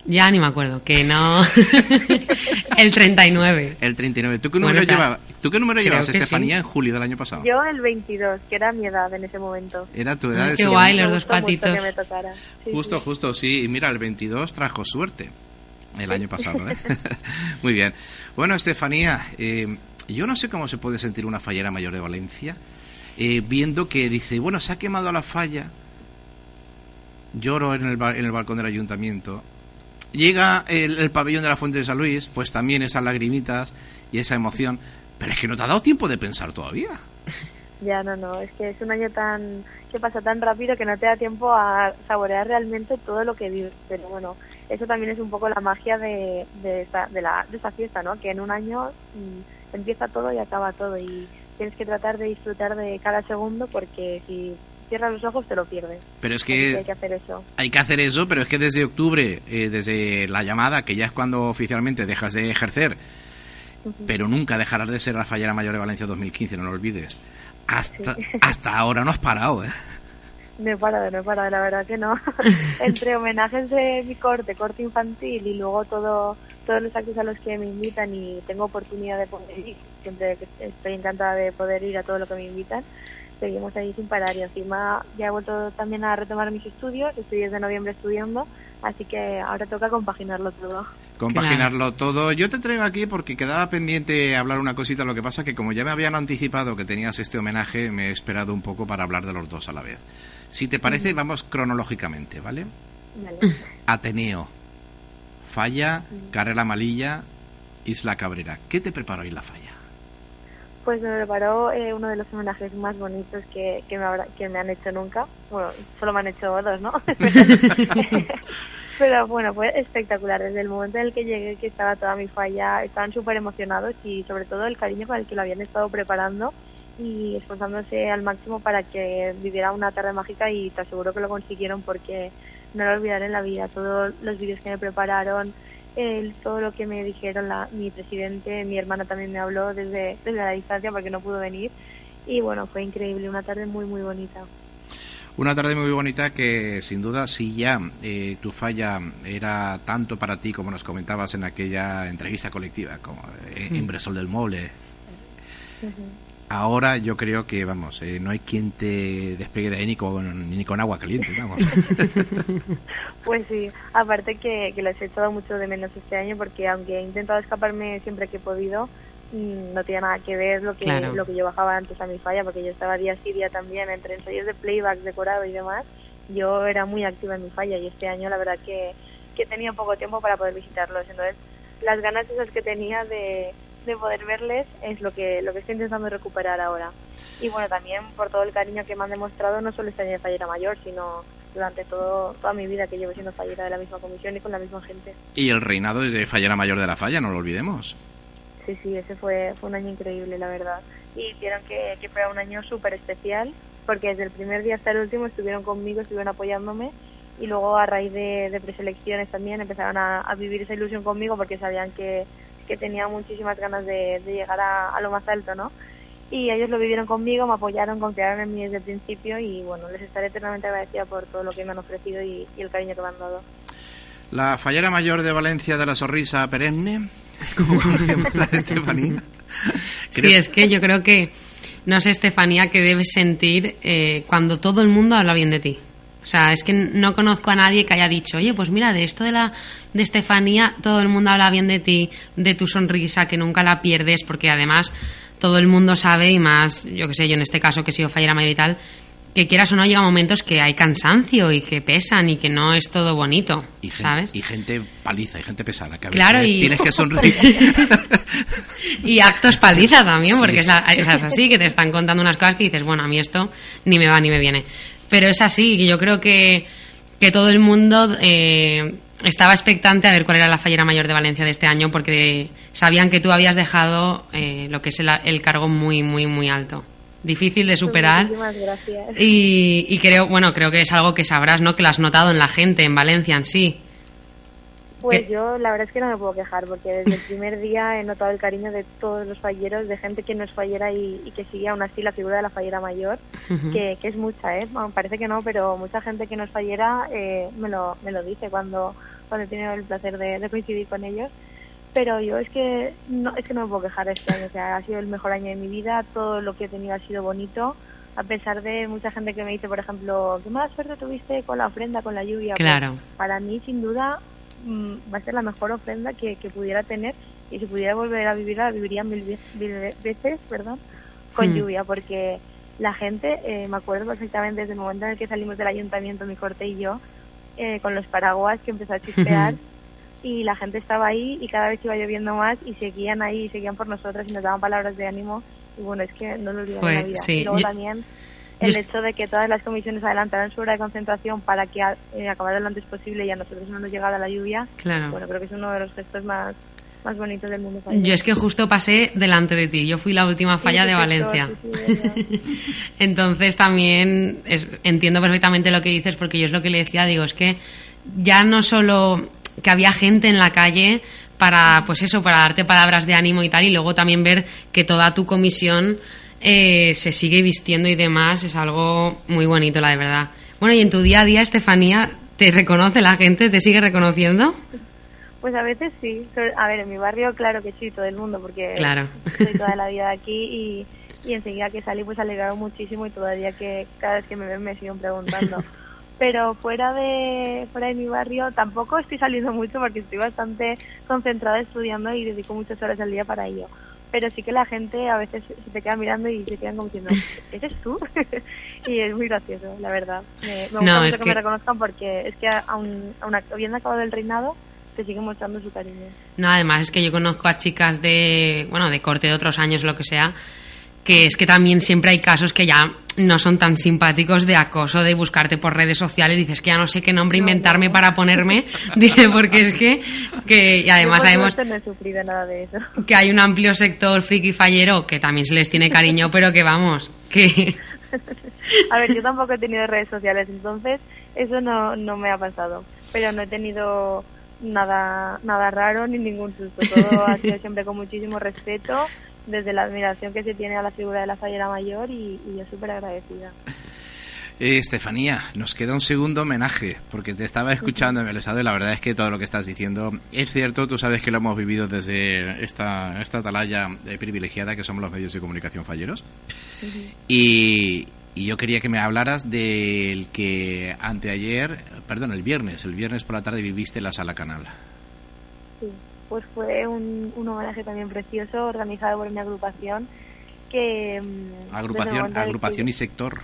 Ya ni me acuerdo, que no. el 39. El 39. ¿Tú qué Bueno, número, claro. llevabas, ¿tú qué número llevabas, Estefanía, sí. en julio del año pasado? Yo el 22, que era mi edad en ese momento. Era tu edad. Ay, ese qué guay, los dos patitos. que me tocara. Sí, Justo, sí. justo, sí. Y mira, el 22 trajo suerte el año pasado. ¿eh? Muy bien. Bueno, Estefanía, eh, yo no sé cómo se puede sentir una fallera mayor de Valencia eh, viendo que dice, bueno, se ha quemado la falla, lloro en el, ba- en el balcón del ayuntamiento, llega el, el pabellón de la Fuente de San Luis, pues también esas lagrimitas y esa emoción, pero es que no te ha dado tiempo de pensar todavía. Ya, no, no, es que es un año tan que pasa tan rápido que no te da tiempo a saborear realmente todo lo que vives. Pero bueno, eso también es un poco la magia de, de, esta, de, la, de esta fiesta, ¿no? Que en un año mm, empieza todo y acaba todo y tienes que tratar de disfrutar de cada segundo porque si cierras los ojos te lo pierdes. Pero es que hay que hacer eso. Hay que hacer eso, pero es que desde octubre, eh, desde la llamada, que ya es cuando oficialmente dejas de ejercer, pero nunca dejarás de ser la fallera mayor de Valencia 2015, no lo olvides. Hasta, hasta ahora no has parado, ¿eh? No he parado, no he parado, la verdad que no. Entre homenajes de mi corte, corte infantil y luego todo todos los actos a los que me invitan y tengo oportunidad de poder ir, siempre estoy encantada de poder ir a todo lo que me invitan, seguimos ahí sin parar y encima ya he vuelto también a retomar mis estudios, estoy desde noviembre estudiando, así que ahora toca compaginarlo todo. Compaginarlo todo. Yo te traigo aquí porque quedaba pendiente hablar una cosita, lo que pasa que como ya me habían anticipado que tenías este homenaje, me he esperado un poco para hablar de los dos a la vez. Si te parece, vamos cronológicamente, ¿vale? Vale. Ateneo, Falla, Carrera Malilla, Isla Cabrera. ¿Qué te preparó hoy la Falla? Pues me preparó eh, uno de los homenajes más bonitos que, que, me habrá- que me han hecho nunca. Bueno, solo me han hecho dos, ¿no? Pero bueno, fue espectacular. Desde el momento en el que llegué, que estaba toda mi falla, estaban súper emocionados y sobre todo el cariño con el que lo habían estado preparando y esforzándose al máximo para que viviera una tarde mágica y te aseguro que lo consiguieron porque no lo olvidaré en la vida. Todos los vídeos que me prepararon, el, todo lo que me dijeron la, mi presidente, mi hermana también me habló desde, desde la distancia porque no pudo venir y bueno, fue increíble, una tarde muy muy bonita. Una tarde muy bonita que sin duda si ya eh, tu falla era tanto para ti como nos comentabas en aquella entrevista colectiva como eh, en. Bresol del Mole, ahora yo creo que, vamos, eh, no hay quien te despegue de ahí ni con, ni con agua caliente, vamos. Pues sí, aparte que, que los he echado mucho de menos este año porque aunque he intentado escaparme siempre que he podido, mm, no tiene nada que ver lo que, Claro. lo que yo bajaba antes a mi falla porque yo estaba día sí día también entre ensayos de playback, decorado y demás. Yo era muy activa en mi falla y este año la verdad que, que tenía poco tiempo para poder visitarlos. Entonces, las ganas esas que tenía de, de poder verles es lo que, lo que estoy intentando recuperar ahora. Y bueno, también por todo el cariño que me han demostrado, no solo este año de fallera mayor, sino durante todo, toda mi vida que llevo siendo fallera de la misma comisión y con la misma gente. Y el reinado de fallera mayor de la falla, no lo olvidemos. Sí, sí, ese fue, fue un año increíble, la verdad. Y hicieron que, que fuera un año súper especial, porque desde el primer día hasta el último estuvieron conmigo, estuvieron apoyándome, y luego a raíz de, de preselecciones también empezaron a, a vivir esa ilusión conmigo, porque sabían que, que tenía muchísimas ganas de, de llegar a, a lo más alto, ¿no? Y ellos lo vivieron conmigo, me apoyaron, confiaron en mí desde el principio, y bueno, les estaré eternamente agradecida por todo lo que me han ofrecido y, y el cariño que me han dado. La fallera mayor de Valencia de la sonrisa perenne, como conocemos la de Estefanía. Sí, es que yo creo que, no sé, Estefanía, que debes sentir eh, cuando todo el mundo habla bien de ti. O sea, es que no conozco a nadie que haya dicho, oye, pues mira, de esto de la de Estefanía, todo el mundo habla bien de ti, de tu sonrisa, que nunca la pierdes, porque además todo el mundo sabe, y más, yo que sé, yo en este caso que he sido fallera mayor y tal, que quieras o no, llega momentos que hay cansancio y que pesan y que no es todo bonito, Y gente, ¿sabes? y gente paliza, y gente pesada, que a Claro, veces y- tienes que sonreír. Y actos paliza también, Sí. porque es, la- es así, que te están contando unas cosas que dices, bueno, a mí esto ni me va ni me viene. Pero es así, y yo creo que, que todo el mundo eh, estaba expectante a ver cuál era la fallera mayor de Valencia de este año, porque sabían que tú habías dejado eh, lo que es el, el cargo muy, muy, muy alto. Difícil de superar. Muchísimas gracias. Y, y creo, bueno, creo que es algo que sabrás, ¿no? Que lo has notado en la gente, en Valencia en sí. Pues yo la verdad es que no me puedo quejar porque desde el primer día he notado el cariño de todos los falleros, de gente que no es fallera y, y que sigue aún así la figura de la fallera mayor, Ujú. que, que es mucha, ¿eh? Bueno, parece que no, pero mucha gente que no es fallera eh, me, lo, me lo dice cuando, cuando he tenido el placer de, de coincidir con ellos. Pero yo es que no, es que no me puedo quejar este año, o sea, ha sido el mejor año de mi vida, todo lo que he tenido ha sido bonito, a pesar de mucha gente que me dice, por ejemplo, qué mala suerte tuviste con la ofrenda, con la lluvia. Pues, Claro. para mí, sin duda, va a ser la mejor ofrenda que, que pudiera tener y si pudiera volver a vivirla, la viviría mil, ve- mil ve- veces perdón, con Hmm. lluvia, porque la gente, eh, me acuerdo perfectamente desde el momento en el que salimos del ayuntamiento, mi corte y yo, eh, con los paraguas que empezó a chispear y la gente estaba ahí y cada vez iba lloviendo más y seguían ahí y seguían por nosotras y nos daban palabras de ánimo y bueno, es que no lo olvido en Pues, sí, Y luego yo- también el hecho de que todas las comisiones adelantaran su hora de concentración para que eh, acabara lo antes posible y a nosotros no nos llegara la lluvia, Claro. bueno, creo que es uno de los gestos más, más bonitos del mundo. Yo es que justo pasé delante de ti. Yo fui la última falla Sí, de Valencia. sí, sí, verdad. Entonces también es- entiendo perfectamente lo que dices porque yo es lo que le decía, digo, es que ya no solo que había gente en la calle para, pues eso, para darte palabras de ánimo y tal, y luego también ver que toda tu comisión eh, se sigue vistiendo y demás, es algo muy bonito, la de verdad. Bueno, y en tu día a día, Estefanía, ¿te reconoce la gente? ¿Te sigue reconociendo? Pues a veces sí. A ver, en mi barrio, claro que sí, todo el mundo, porque Claro. estoy toda la vida aquí y, y enseguida que salí, pues alegraron muchísimo y todavía que cada vez que me ven me siguen preguntando. Pero fuera de, fuera de mi barrio tampoco estoy saliendo mucho porque estoy bastante concentrada estudiando y dedico muchas horas al día para ello. Pero sí que la gente a veces se te queda mirando y se quedan como diciendo, ¿eres tú? y es muy gracioso, la verdad. Me, me gusta No, mucho que, que- me reconozcan porque es que aún, aún habiendo acabado el reinado, te siguen mostrando su cariño. No, además es que yo conozco a chicas de, bueno, de corte de otros años, lo que sea, que es que también siempre hay casos que ya no son tan simpáticos de acoso, de buscarte por redes sociales, dices que ya no sé qué nombre inventarme para ponerme, dice, porque es que, que y además sabemos no nada de eso. que hay un amplio sector friki fallero que también se les tiene cariño, pero que vamos, que A ver, yo tampoco he tenido redes sociales, entonces eso no, no me ha pasado. Pero no he tenido nada, nada raro ni ningún susto. Todo ha sido siempre con muchísimo respeto, desde la admiración que se tiene a la figura de la fallera mayor y, y yo súper agradecida. Eh, Estefanía, nos queda un segundo homenaje, porque te estaba escuchando en el estado y la verdad es que todo lo que estás diciendo es cierto, tú sabes que lo hemos vivido desde esta, esta atalaya eh, privilegiada que somos los medios de comunicación falleros. Y, y yo quería que me hablaras del que anteayer, perdón, el viernes, el viernes por la tarde viviste en la sala canal. Sí, pues fue un, un homenaje también precioso organizado por mi agrupación que... mm, Agrupación, agrupación que- y sector.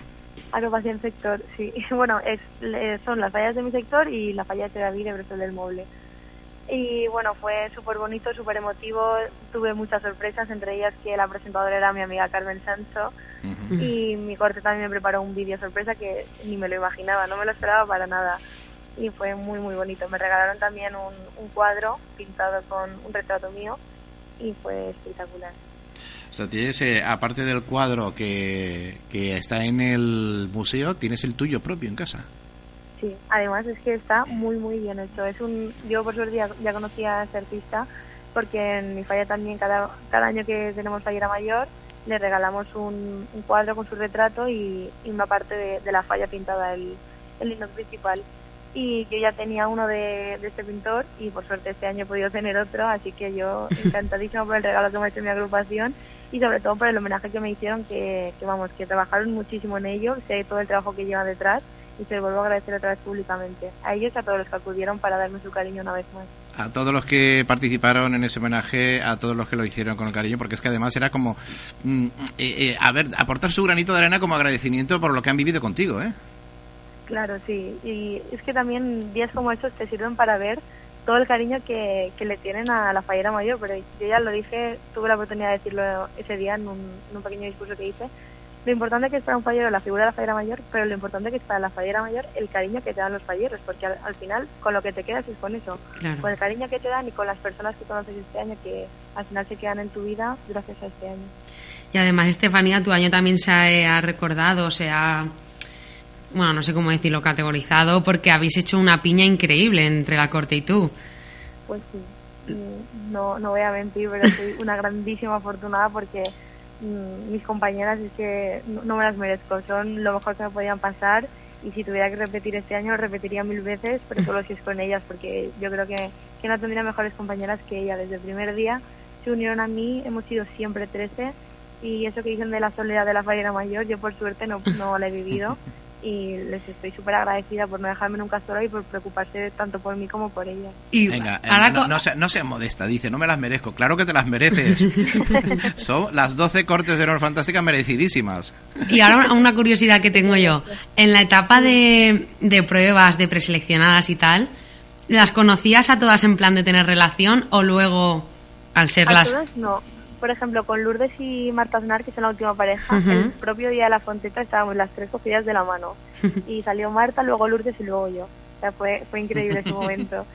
Agrupación sector, sí. Bueno, es, le- son las fallas de mi sector y la falla de Tedaví de Bristol del Moble. Y bueno, fue súper bonito, súper emotivo. Tuve muchas sorpresas, entre ellas que la presentadora era mi amiga Carmen Sancho. Y mi corte también me preparó un vídeo sorpresa que ni me lo imaginaba, no me lo esperaba para nada. Y fue muy, muy bonito. Me regalaron también un, un cuadro pintado con un retrato mío y fue espectacular. O sea, tienes, eh, aparte del cuadro que, que está en el museo, tienes el tuyo propio en casa. Sí, además es que está muy, muy bien hecho. Es un, yo por suerte ya, ya conocía a este artista porque en mi falla también cada, cada año que tenemos fallera mayor le regalamos un, un cuadro con su retrato y, y una parte de, de la falla pintada, el, el himno principal. Y yo ya tenía uno de, de este pintor y por suerte este año he podido tener otro, así que yo encantadísima por el regalo que me ha hecho mi agrupación y sobre todo por el homenaje que me hicieron, que, que vamos, que trabajaron muchísimo en ello, sé todo el trabajo que lleva detrás y se lo vuelvo a agradecer otra vez públicamente. A ellos y a todos los que acudieron para darme su cariño una vez más. A todos los que participaron en ese homenaje, a todos los que lo hicieron con cariño, porque es que además era como, mm, eh, eh, a ver, aportar su granito de arena como agradecimiento por lo que han vivido contigo, ¿eh? Claro, sí. Y es que también días como estos te sirven para ver todo el cariño que, que le tienen a la fallera mayor, pero yo ya lo dije, tuve la oportunidad de decirlo ese día en un, en un pequeño discurso que hice. Lo importante que es para un fallero la figura de la fallera mayor, pero lo importante que es para la fallera mayor el cariño que te dan los falleros, porque al, al final con lo que te quedas es con eso, Claro. con el cariño que te dan y con las personas que conoces este año que al final se quedan en tu vida gracias a este año. Y además, Estefanía, tu año también se ha, eh, ha recordado, se ha, bueno, no sé cómo decirlo, categorizado, porque habéis hecho una piña increíble entre la corte y tú. Pues sí, Mm, no, no voy a mentir, pero soy una grandísima afortunada porque mm, mis compañeras es que no, no me las merezco, son lo mejor que me podían pasar y si tuviera que repetir este año lo repetiría mil veces, pero solo si es con ellas porque yo creo que, que no tendría mejores compañeras que ella. Desde el primer día se unieron a mí, hemos sido siempre 13 y eso que dicen de la soledad de la fallera mayor, yo por suerte no, no la he vivido y les estoy súper agradecida por no dejarme nunca sola y por preocuparse tanto por mí como por ellas. Y Venga, eh, ahora no, no, seas, no seas modesta, dice, no me las merezco. Claro que te las mereces. Son las 12 cortes de honor fantásticas merecidísimas. Y ahora una- una curiosidad que tengo yo. En la etapa de, de pruebas, de preseleccionadas y tal, ¿las conocías a todas en plan de tener relación o luego, al ser A las... todas no. Por ejemplo, con Lourdes y Marta Aznar, que son la última pareja, el propio día de la Fonteta estábamos las tres cogidas de la mano. Y salió Marta, luego Lourdes y luego yo. O sea, fue, fue increíble ese momento.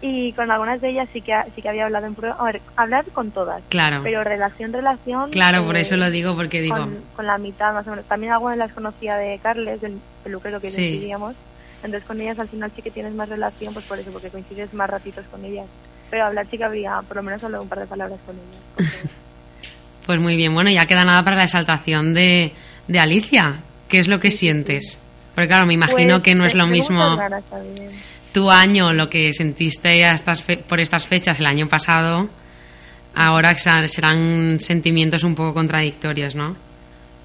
Y con algunas de ellas sí que, sí que había hablado en prueba. A ver, hablar con todas. Claro. Pero relación, relación. Claro, por eh, eso lo digo, porque digo... Con, con la mitad más o menos. También algunas las conocía de Carles, del peluquero que Sí. coincidíamos. Entonces con ellas al final sí que tienes más relación, pues por eso, porque coincides más ratitos con ellas. Pero hablar sí que habría, por lo menos solo un par de palabras con ellas. Pues muy bien, bueno, ya queda nada para la exaltación de, de Alicia. ¿Qué es lo que sientes? Porque claro, me imagino Pues, que no es lo mismo tu año, lo que sentiste a estas fe- por estas fechas el año pasado. Ahora serán sentimientos un poco contradictorios, ¿no?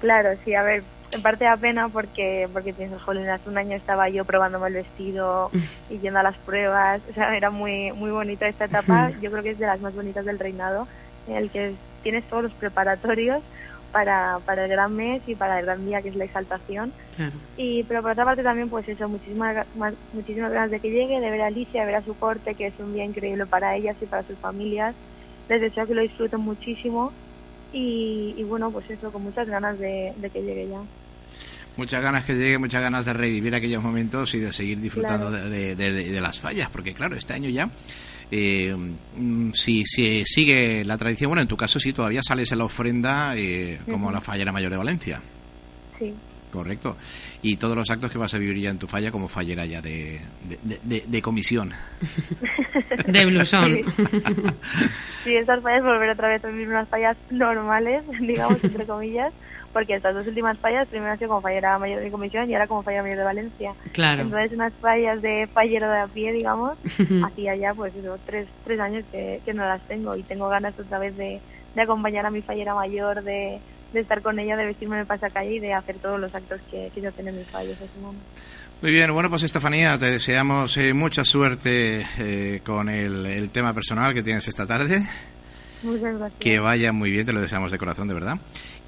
Claro, sí, a ver, en parte da pena porque porque piensas, jolín, hace un año estaba yo probándome el vestido y yendo a las pruebas, o sea, era muy muy bonita esta etapa, yo creo que es de las más bonitas del reinado, en el que tienes todos los preparatorios para, para el gran mes y para el gran día que es la exaltación. Claro. Y, pero por otra parte también, pues eso, muchísimas, muchísimas ganas de que llegue, de ver a Alicia, de ver a su corte, que es un día increíble para ellas y para sus familias. Les deseo que lo disfruten muchísimo y, y bueno, pues eso, con muchas ganas de, de que llegue ya. Muchas ganas que llegue, muchas ganas de revivir aquellos momentos y de seguir disfrutando Claro. de- de- de las fallas, porque claro, este año ya, eh, mm, si, si sigue la tradición, bueno, en tu caso sí, todavía sales en la ofrenda eh, como la fallera mayor de Valencia, Sí, correcto. Y todos los actos que vas a vivir ya en tu falla como fallera ya de, de, de- de- de comisión. De blusón. sí, sí, estas fallas volver otra vez a vivir unas fallas normales, digamos, entre comillas, porque estas dos últimas fallas, primero ha sido como fallera mayor de comisión y ahora como fallera mayor de Valencia. Claro. Entonces unas fallas de fallero de a pie, digamos, hacía ya pues eso, tres, tres años que, que no las tengo y tengo ganas otra vez de, de acompañar a mi fallera mayor, de, de estar con ella, de vestirme el pasacalle y de hacer todos los actos que, que yo tengo en mis fallos. Así, ¿no? Muy bien, bueno, pues Estefanía, te deseamos eh, mucha suerte eh, con el, el tema personal que tienes esta tarde. Muchas gracias. Que vaya muy bien, te lo deseamos de corazón, de verdad.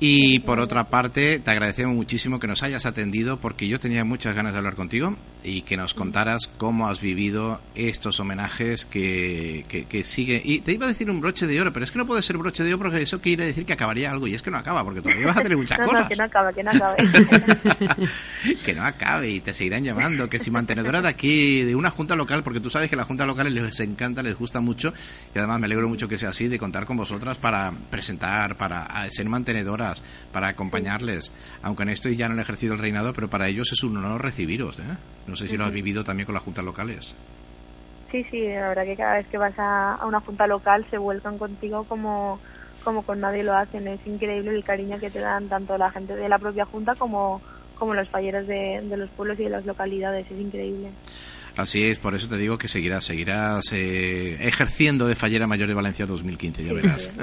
Y por otra parte, te agradecemos muchísimo que nos hayas atendido porque yo tenía muchas ganas de hablar contigo y que nos contaras cómo has vivido estos homenajes que, que, que sigue. Y te iba a decir un broche de oro, pero es que no puede ser broche de oro porque eso quiere decir que acabaría algo y es que no acaba porque todavía vas a tener muchas No, no, cosas. que no acabe, que no acabe. que no acabe y te seguirán llamando, que si mantenedora de aquí, de una junta local, porque tú sabes que la junta local les encanta, les gusta mucho y además me alegro mucho que sea así, de contar con vosotras para presentar, para ser para acompañarles, aunque en esto ya no han ejercido el reinado, pero para ellos es un honor recibiros, ¿eh? No sé si lo has vivido también con las juntas locales. Sí, sí, la verdad que cada vez que vas a, a una junta local se vuelcan contigo como, como con nadie lo hacen. Es increíble el cariño que te dan tanto la gente de la propia junta como, como los falleros de, de los pueblos y de las localidades. Es increíble. Así es, por eso te digo que seguirás, seguirás eh, ejerciendo de fallera mayor de Valencia 2015, ya verás.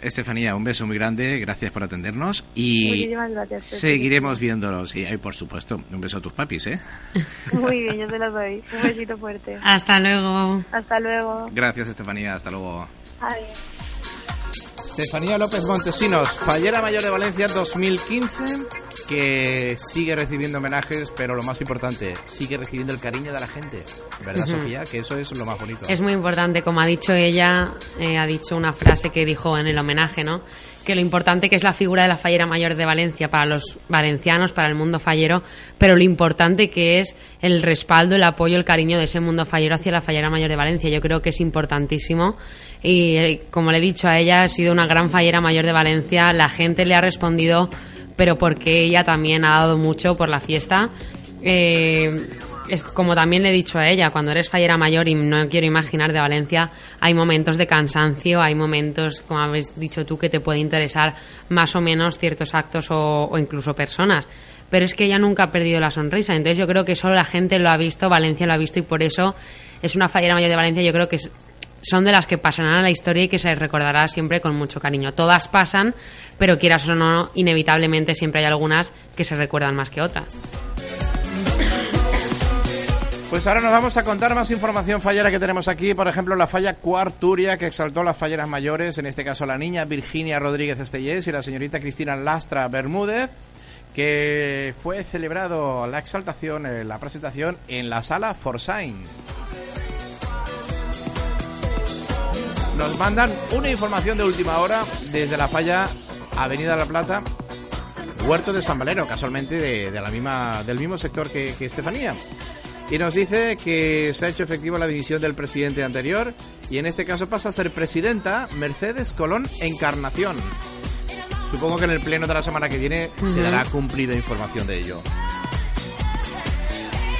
Estefanía, un beso muy grande, gracias por atendernos y Muchísimas gracias. Seguiremos viéndolos. Y, por supuesto, un beso a tus papis, ¿eh? Muy bien, yo te los doy. Un besito fuerte. Hasta luego. Hasta luego. Gracias, Estefanía, hasta luego. Adiós. Estefanía López Montesinos, fallera mayor de Valencia 2015, que sigue recibiendo homenajes, pero lo más importante, sigue recibiendo el cariño de la gente. ¿Verdad. Sofía? Que eso es lo más bonito. Es muy importante, como ha dicho ella, eh, ha dicho una frase que dijo en el homenaje, ¿no? Que lo importante que es la figura de la fallera mayor de Valencia para los valencianos, para el mundo fallero, pero lo importante que es el respaldo, el apoyo, el cariño de ese mundo fallero hacia la fallera mayor de Valencia. Yo creo que es importantísimo y, eh, como le he dicho a ella, ha sido una gran fallera mayor de Valencia. La gente le ha respondido, pero porque ella también ha dado mucho por la fiesta. Eh, es como también le he dicho a ella, cuando eres fallera mayor y no quiero imaginar de Valencia, hay momentos de cansancio, hay momentos, como habéis dicho tú, que te puede interesar más o menos ciertos actos o, o incluso personas. Pero es que ella nunca ha perdido la sonrisa, entonces yo creo que solo la gente lo ha visto, Valencia lo ha visto y por eso es una fallera mayor de Valencia, yo creo que es- son de las que pasarán a la historia y que se recordará siempre con mucho cariño. Todas pasan, pero quieras o no, inevitablemente siempre hay algunas que se recuerdan más que otras. Pues ahora nos vamos a contar más información fallera que tenemos aquí. Por ejemplo, la falla Cuarturia, que exaltó las falleras mayores, en este caso la niña Virginia Rodríguez Estellés y la señorita Cristina Lastra Bermúdez, que fue celebrado la exaltación, eh, la presentación en la sala Forsain. Nos mandan una información de última hora desde la falla Avenida La Plata, Huerto de San Valero, casualmente de, de la misma, del mismo sector que, que Estefanía. Y nos dice que se ha hecho efectiva la dimisión del presidente anterior y en este caso pasa a ser presidenta Mercedes Colón Encarnación. Supongo que en el pleno de la semana que viene se dará cumplida información de ello.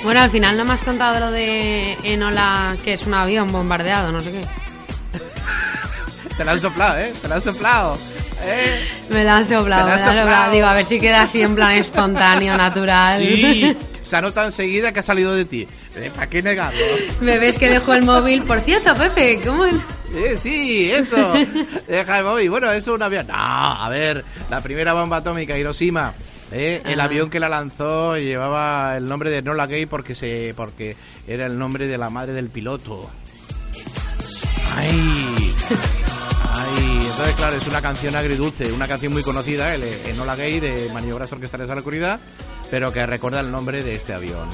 Bueno, al final no me has contado lo de Enola, que es un avión bombardeado, no sé qué. Te la han soplado, ¿eh? Te la han soplado. ¿eh? Me la han soplado, me la han soplado. soplado. Digo, a ver si queda así en plan espontáneo, natural. Sí, se ha notado enseguida que ha salido de ti. Eh, ¿Para qué negarlo? Me ves que dejo el móvil. Por cierto, Pepe, ¿cómo? el- Sí, sí, eso. Deja el móvil. Bueno, eso es un avión. No, a ver, la primera bomba atómica, Hiroshima. ¿eh? El Ah. avión que la lanzó llevaba el nombre de Nola Gay porque se porque era el nombre de la madre del piloto. Ay. Ay, entonces claro, es una canción agridulce, una canción muy conocida, el Enola Gay de Maniobras Orquestales a la Oscuridad, pero que recuerda el nombre de este avión.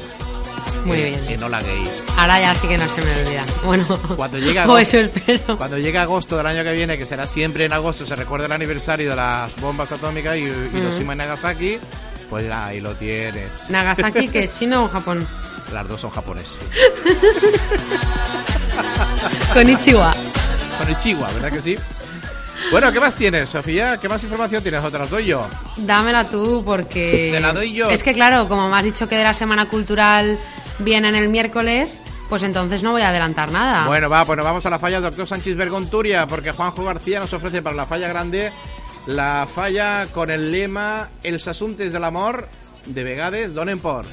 Muy Eh, bien. Enola Gay. Ahora ya sí que no se me olvida. Bueno, Cuando llega o agosto, eso cuando llegue agosto del año que viene, que será siempre en agosto, se recuerda el aniversario de las bombas atómicas y Hiroshima y Nagasaki, pues ahí lo tienes. Nagasaki, que es chino o Japón. Las dos son japoneses. Con Ichiwa. Con el Chihuahua, ¿verdad que sí? Bueno, ¿qué más tienes, Sofía? ¿Qué más información tienes? ¿O te las doy yo? Dámela tú porque... Te la doy yo. Es que claro, como me has dicho que de la Semana Cultural viene en el miércoles, pues entonces no voy a adelantar nada. Bueno, va, pues nos vamos a la falla Doctor Sánchez Bergonturia, porque Juanjo García nos ofrece para la falla grande la falla con el lema El Sasuntes del Amor de Vegades Donen por.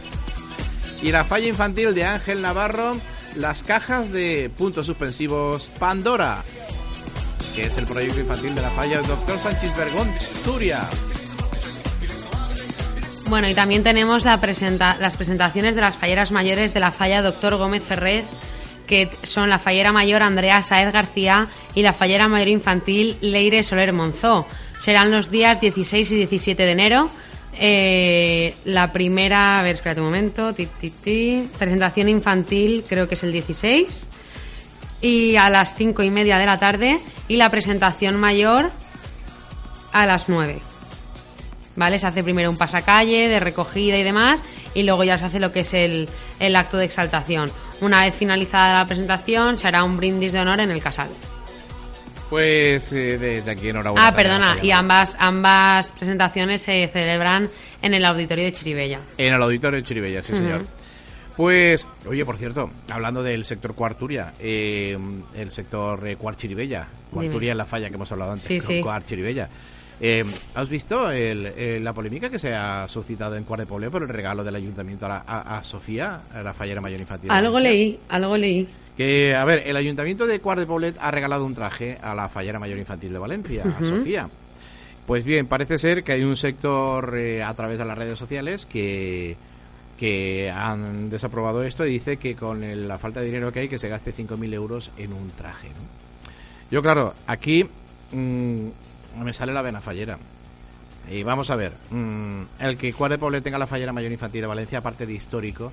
Y la falla infantil de Ángel Navarro, las cajas de puntos suspensivos Pandora, que es el proyecto infantil de la falla Doctor Sánchez Bergonturia. Bueno, y también tenemos la presenta- las presentaciones de las falleras mayores de la falla Doctor Gómez Ferrer, que son la fallera mayor Andrea Saez García y la fallera mayor infantil Leire Soler Monzó. Serán los días 16 y 17 de enero. Eh, la primera, a ver, espérate un momento, ti, presentación infantil creo que es el 16 y a las cinco y media de la tarde y la presentación mayor a las 9. ¿Vale? Se hace primero un pasacalle de recogida y demás y luego ya se hace lo que es el, el acto de exaltación. Una vez finalizada la presentación se hará un brindis de honor en el casal. Pues eh, desde aquí enhorabuena. Ah, también perdona, y ambas, ambas presentaciones se celebran en el auditorio de Chiribella. En el auditorio de Chiribella, sí, señor. Pues, oye, por cierto, hablando del sector Cuarturia, eh, el sector eh, Cuart Chiribella, Cuarturia es la falla que hemos hablado antes, Sí, sí. Cuart Chiribella. Eh, ¿Has visto el- eh, la polémica que se ha suscitado en Cuart de por el regalo del ayuntamiento a, la- a- a Sofía, a la fallera mayor infantil? Algo leí, algo leí. Que, a ver, el ayuntamiento de Cuart de Poblet ha regalado un traje a la fallera mayor infantil de Valencia, a. Sofía. Pues bien, parece ser que hay un sector eh, a través de las redes sociales que, que han desaprobado esto y dice que con el- la falta de dinero que hay, que se gaste 5.000 euros en un traje. ¿no? Yo, claro, aquí mm, me sale la vena fallera. Y vamos a ver, mm, el que Cuart de Poblet tenga la fallera mayor infantil de Valencia, aparte de histórico,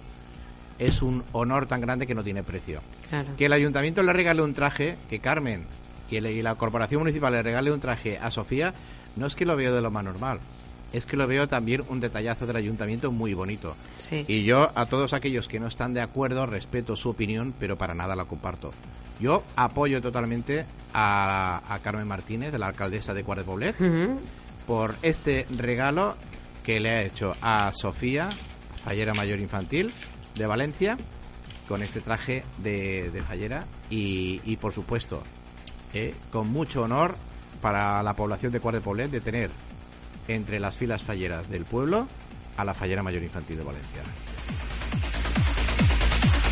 es un honor tan grande que no tiene precio. Claro. Que el ayuntamiento le regale un traje, que Carmen y, la corporación municipal le regale un traje a Sofía, no es que lo veo de lo más normal. Es que lo veo también un detallazo del ayuntamiento muy bonito. Sí. Y yo a todos aquellos que no están de acuerdo respeto su opinión, pero para nada la comparto. Yo apoyo totalmente a, a Carmen Martínez, de la alcaldesa de Cuart de Poblet, por este regalo que le ha hecho a Sofía, fallera mayor infantil de Valencia, con este traje de, fallera y, y, por supuesto, eh, con mucho honor para la población de Cuart de Poblet de tener entre las filas falleras del pueblo a la fallera mayor infantil de Valencia.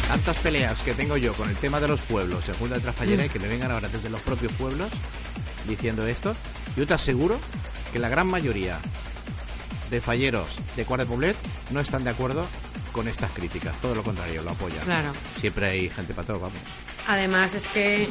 Tantas peleas que tengo yo con el tema de los pueblos, se junta detrás fallera y que me vengan ahora desde los propios pueblos diciendo esto, yo te aseguro que la gran mayoría de falleros de Cuart de Poblet no están de acuerdo con estas críticas, todo lo contrario, lo apoyan. Claro. Siempre hay gente para todo, vamos. Además es que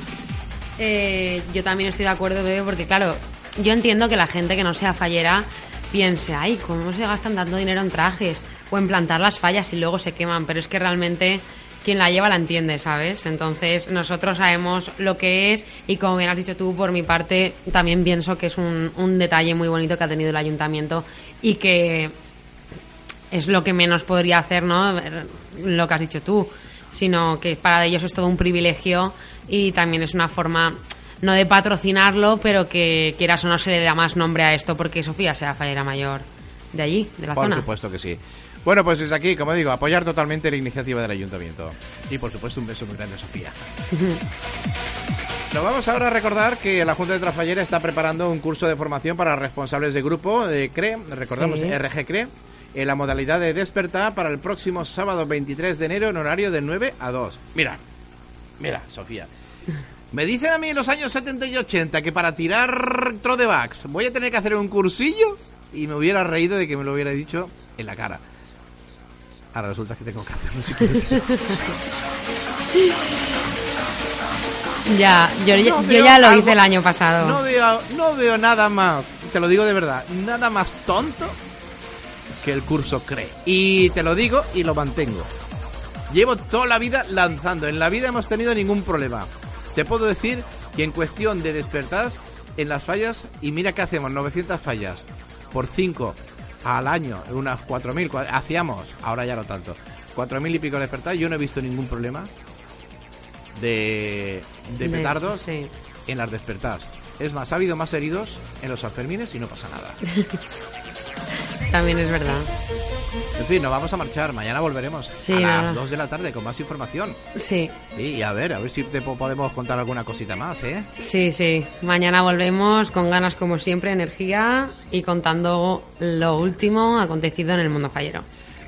eh, yo también estoy de acuerdo, Bebe, porque claro, yo entiendo que la gente que no sea fallera piense, ay, ¿cómo se gastan tanto dinero en trajes? O en plantar las fallas y luego se queman, pero es que realmente quien la lleva la entiende, ¿sabes? Entonces nosotros sabemos lo que es y como bien has dicho tú, por mi parte, también pienso que es un, un detalle muy bonito que ha tenido el ayuntamiento y que es lo que menos podría hacer, ¿no? Lo que has dicho tú, sino que para ellos es todo un privilegio y también es una forma, no de patrocinarlo, pero que quieras o no se le da más nombre a esto porque Sofía sea fallera mayor de allí, de la Por zona. supuesto que sí. Bueno, pues desde aquí, como digo, apoyar totalmente la iniciativa del ayuntamiento. Y por supuesto un beso muy grande a Sofía. Nos vamos ahora a recordar que la Junta de Trafallera está preparando un curso de formación para responsables de grupo de CRE, recordamos Sí. RG CRE, en la modalidad de despertar para el próximo sábado 23 de enero en horario de 9 a 2. Mira, mira, Sofía. Me dicen a mí en los años 70 y 80 que para tirar trodebacks voy a tener que hacer un cursillo y me hubiera reído de que me lo hubiera dicho en la cara. Ahora resulta que tengo que hacerlo. Ya, yo, No yo ya lo algo- hice el año pasado. No veo, no veo nada más, te lo digo de verdad, nada más tonto que el curso CRE. Y te lo digo y lo mantengo. Llevo toda la vida lanzando, en la vida hemos tenido ningún problema. Te puedo decir que en cuestión de despertar en las fallas, y mira que hacemos 900 fallas por 5 al año, unas 4.000, cua- hacíamos, ahora ya no tanto, 4.000 y pico despertar, yo no he visto ningún problema de, de De- petardos sí. en las despertadas. Es más, ha habido más heridos en los Sanfermines y no pasa nada. También es verdad. En fin, nos vamos a marchar. Mañana volveremos Sí, a nada. las 2 de la tarde con más información. Sí, Y a ver, a ver si te po- podemos contar alguna cosita más, ¿eh? sí, sí. Mañana volvemos con ganas como siempre, energía y contando lo último acontecido en el mundo fallero.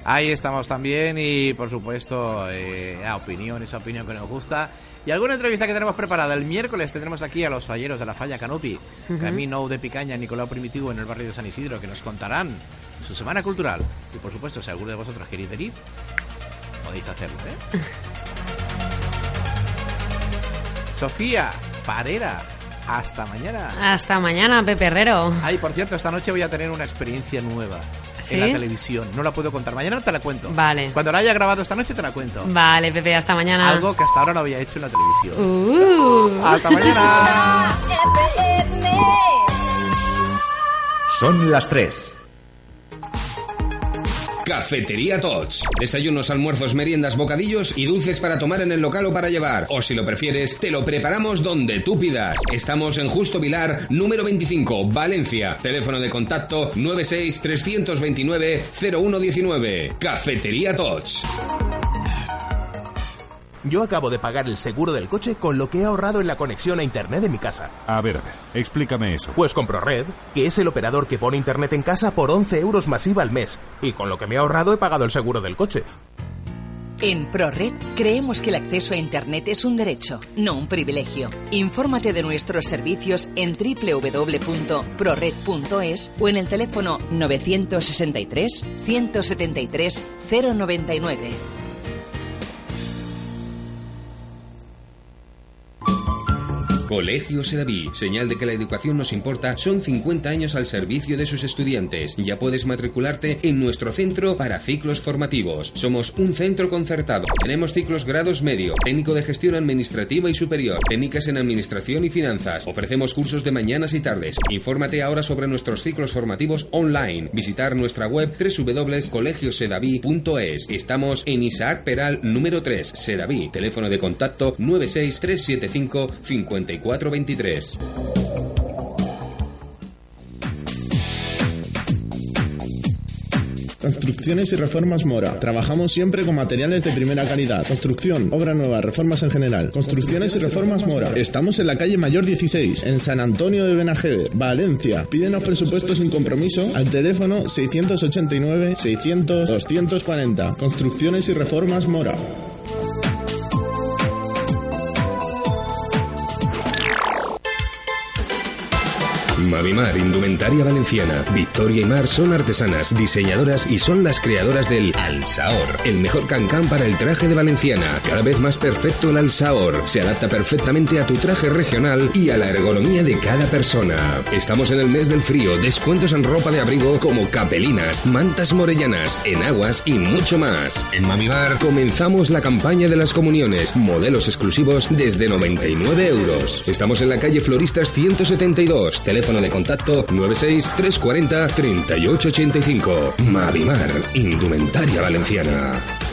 Ahí estamos también y por supuesto eh, a opinión, esa opinión que nos gusta. Y alguna entrevista que tenemos preparada. El miércoles tendremos aquí a los falleros de la falla Canopi. Camino de Picaña, Nicolau Primitivo en el barrio de San Isidro, que nos contarán su semana cultural. Y por supuesto, si alguno de vosotros queréis venir, podéis hacerlo, ¿eh? Sofía Parera, hasta mañana. Hasta mañana, Pepe Herrero. Ay, por cierto, esta noche voy a tener una experiencia nueva ¿Sí? en la televisión. No la puedo contar. Mañana te la cuento. Vale. Cuando la haya grabado esta noche te la cuento. Vale, Pepe, hasta mañana. Algo que hasta ahora no había hecho en la televisión. Uh. Hasta mañana. Son las 3. Cafetería Tots. Desayunos, almuerzos, meriendas, bocadillos y dulces para tomar en el local o para llevar. O si lo prefieres, te lo preparamos donde tú pidas. Estamos en Justo Vilar, número 25, Valencia. Teléfono de contacto 96 329 0119. Cafetería Tots. Yo acabo de pagar el seguro del coche con lo que he ahorrado en la conexión a internet de mi casa. A ver, a ver, explícame eso. Pues con ProRed, que es el operador que pone internet en casa por 11 euros masiva al mes. Y con lo que me he ahorrado he pagado el seguro del coche. En ProRed creemos que el acceso a Internet es un derecho, no un privilegio. Infórmate de nuestros servicios en www.prored.es o en el teléfono 963 173 099. Colegio Sedaví, señal de que la educación nos importa, son 50 años al servicio de sus estudiantes. Ya puedes matricularte en nuestro centro para ciclos formativos. Somos un centro concertado. Tenemos ciclos grados medio, técnico de gestión administrativa y superior, técnicas en administración y finanzas. Ofrecemos cursos de mañanas y tardes. Infórmate ahora sobre nuestros ciclos formativos online. Visitar nuestra web www.colegiosedaví.es. Estamos en Isaac Peral número 3, Sedaví. Teléfono de contacto 96375 5423. Construcciones y Reformas Mora. Trabajamos siempre con materiales de primera calidad. Construcción, obra nueva, reformas en general. Construcciones y Reformas Mora. Estamos en la calle Mayor 16, en San Antonio de Benajever, Valencia. Pídenos presupuesto sin compromiso al teléfono 689 600 240. Construcciones y Reformas Mora. Mavimar, indumentaria valenciana. Victoria y Mar son artesanas, diseñadoras y son las creadoras del Alsaor, el mejor cancán para el traje de valenciana. Cada vez más perfecto el Alsaor. Se adapta perfectamente a tu traje regional y a la ergonomía de cada persona. Estamos en el mes del frío, descuentos en ropa de abrigo como capelinas, mantas morellanas, enaguas y mucho más. En Mavimar comenzamos la campaña de las comuniones, modelos exclusivos desde 99 euros. Estamos en la calle Floristas 172, teléfono de contacto 96 340 3885. Mavimar, indumentaria valenciana.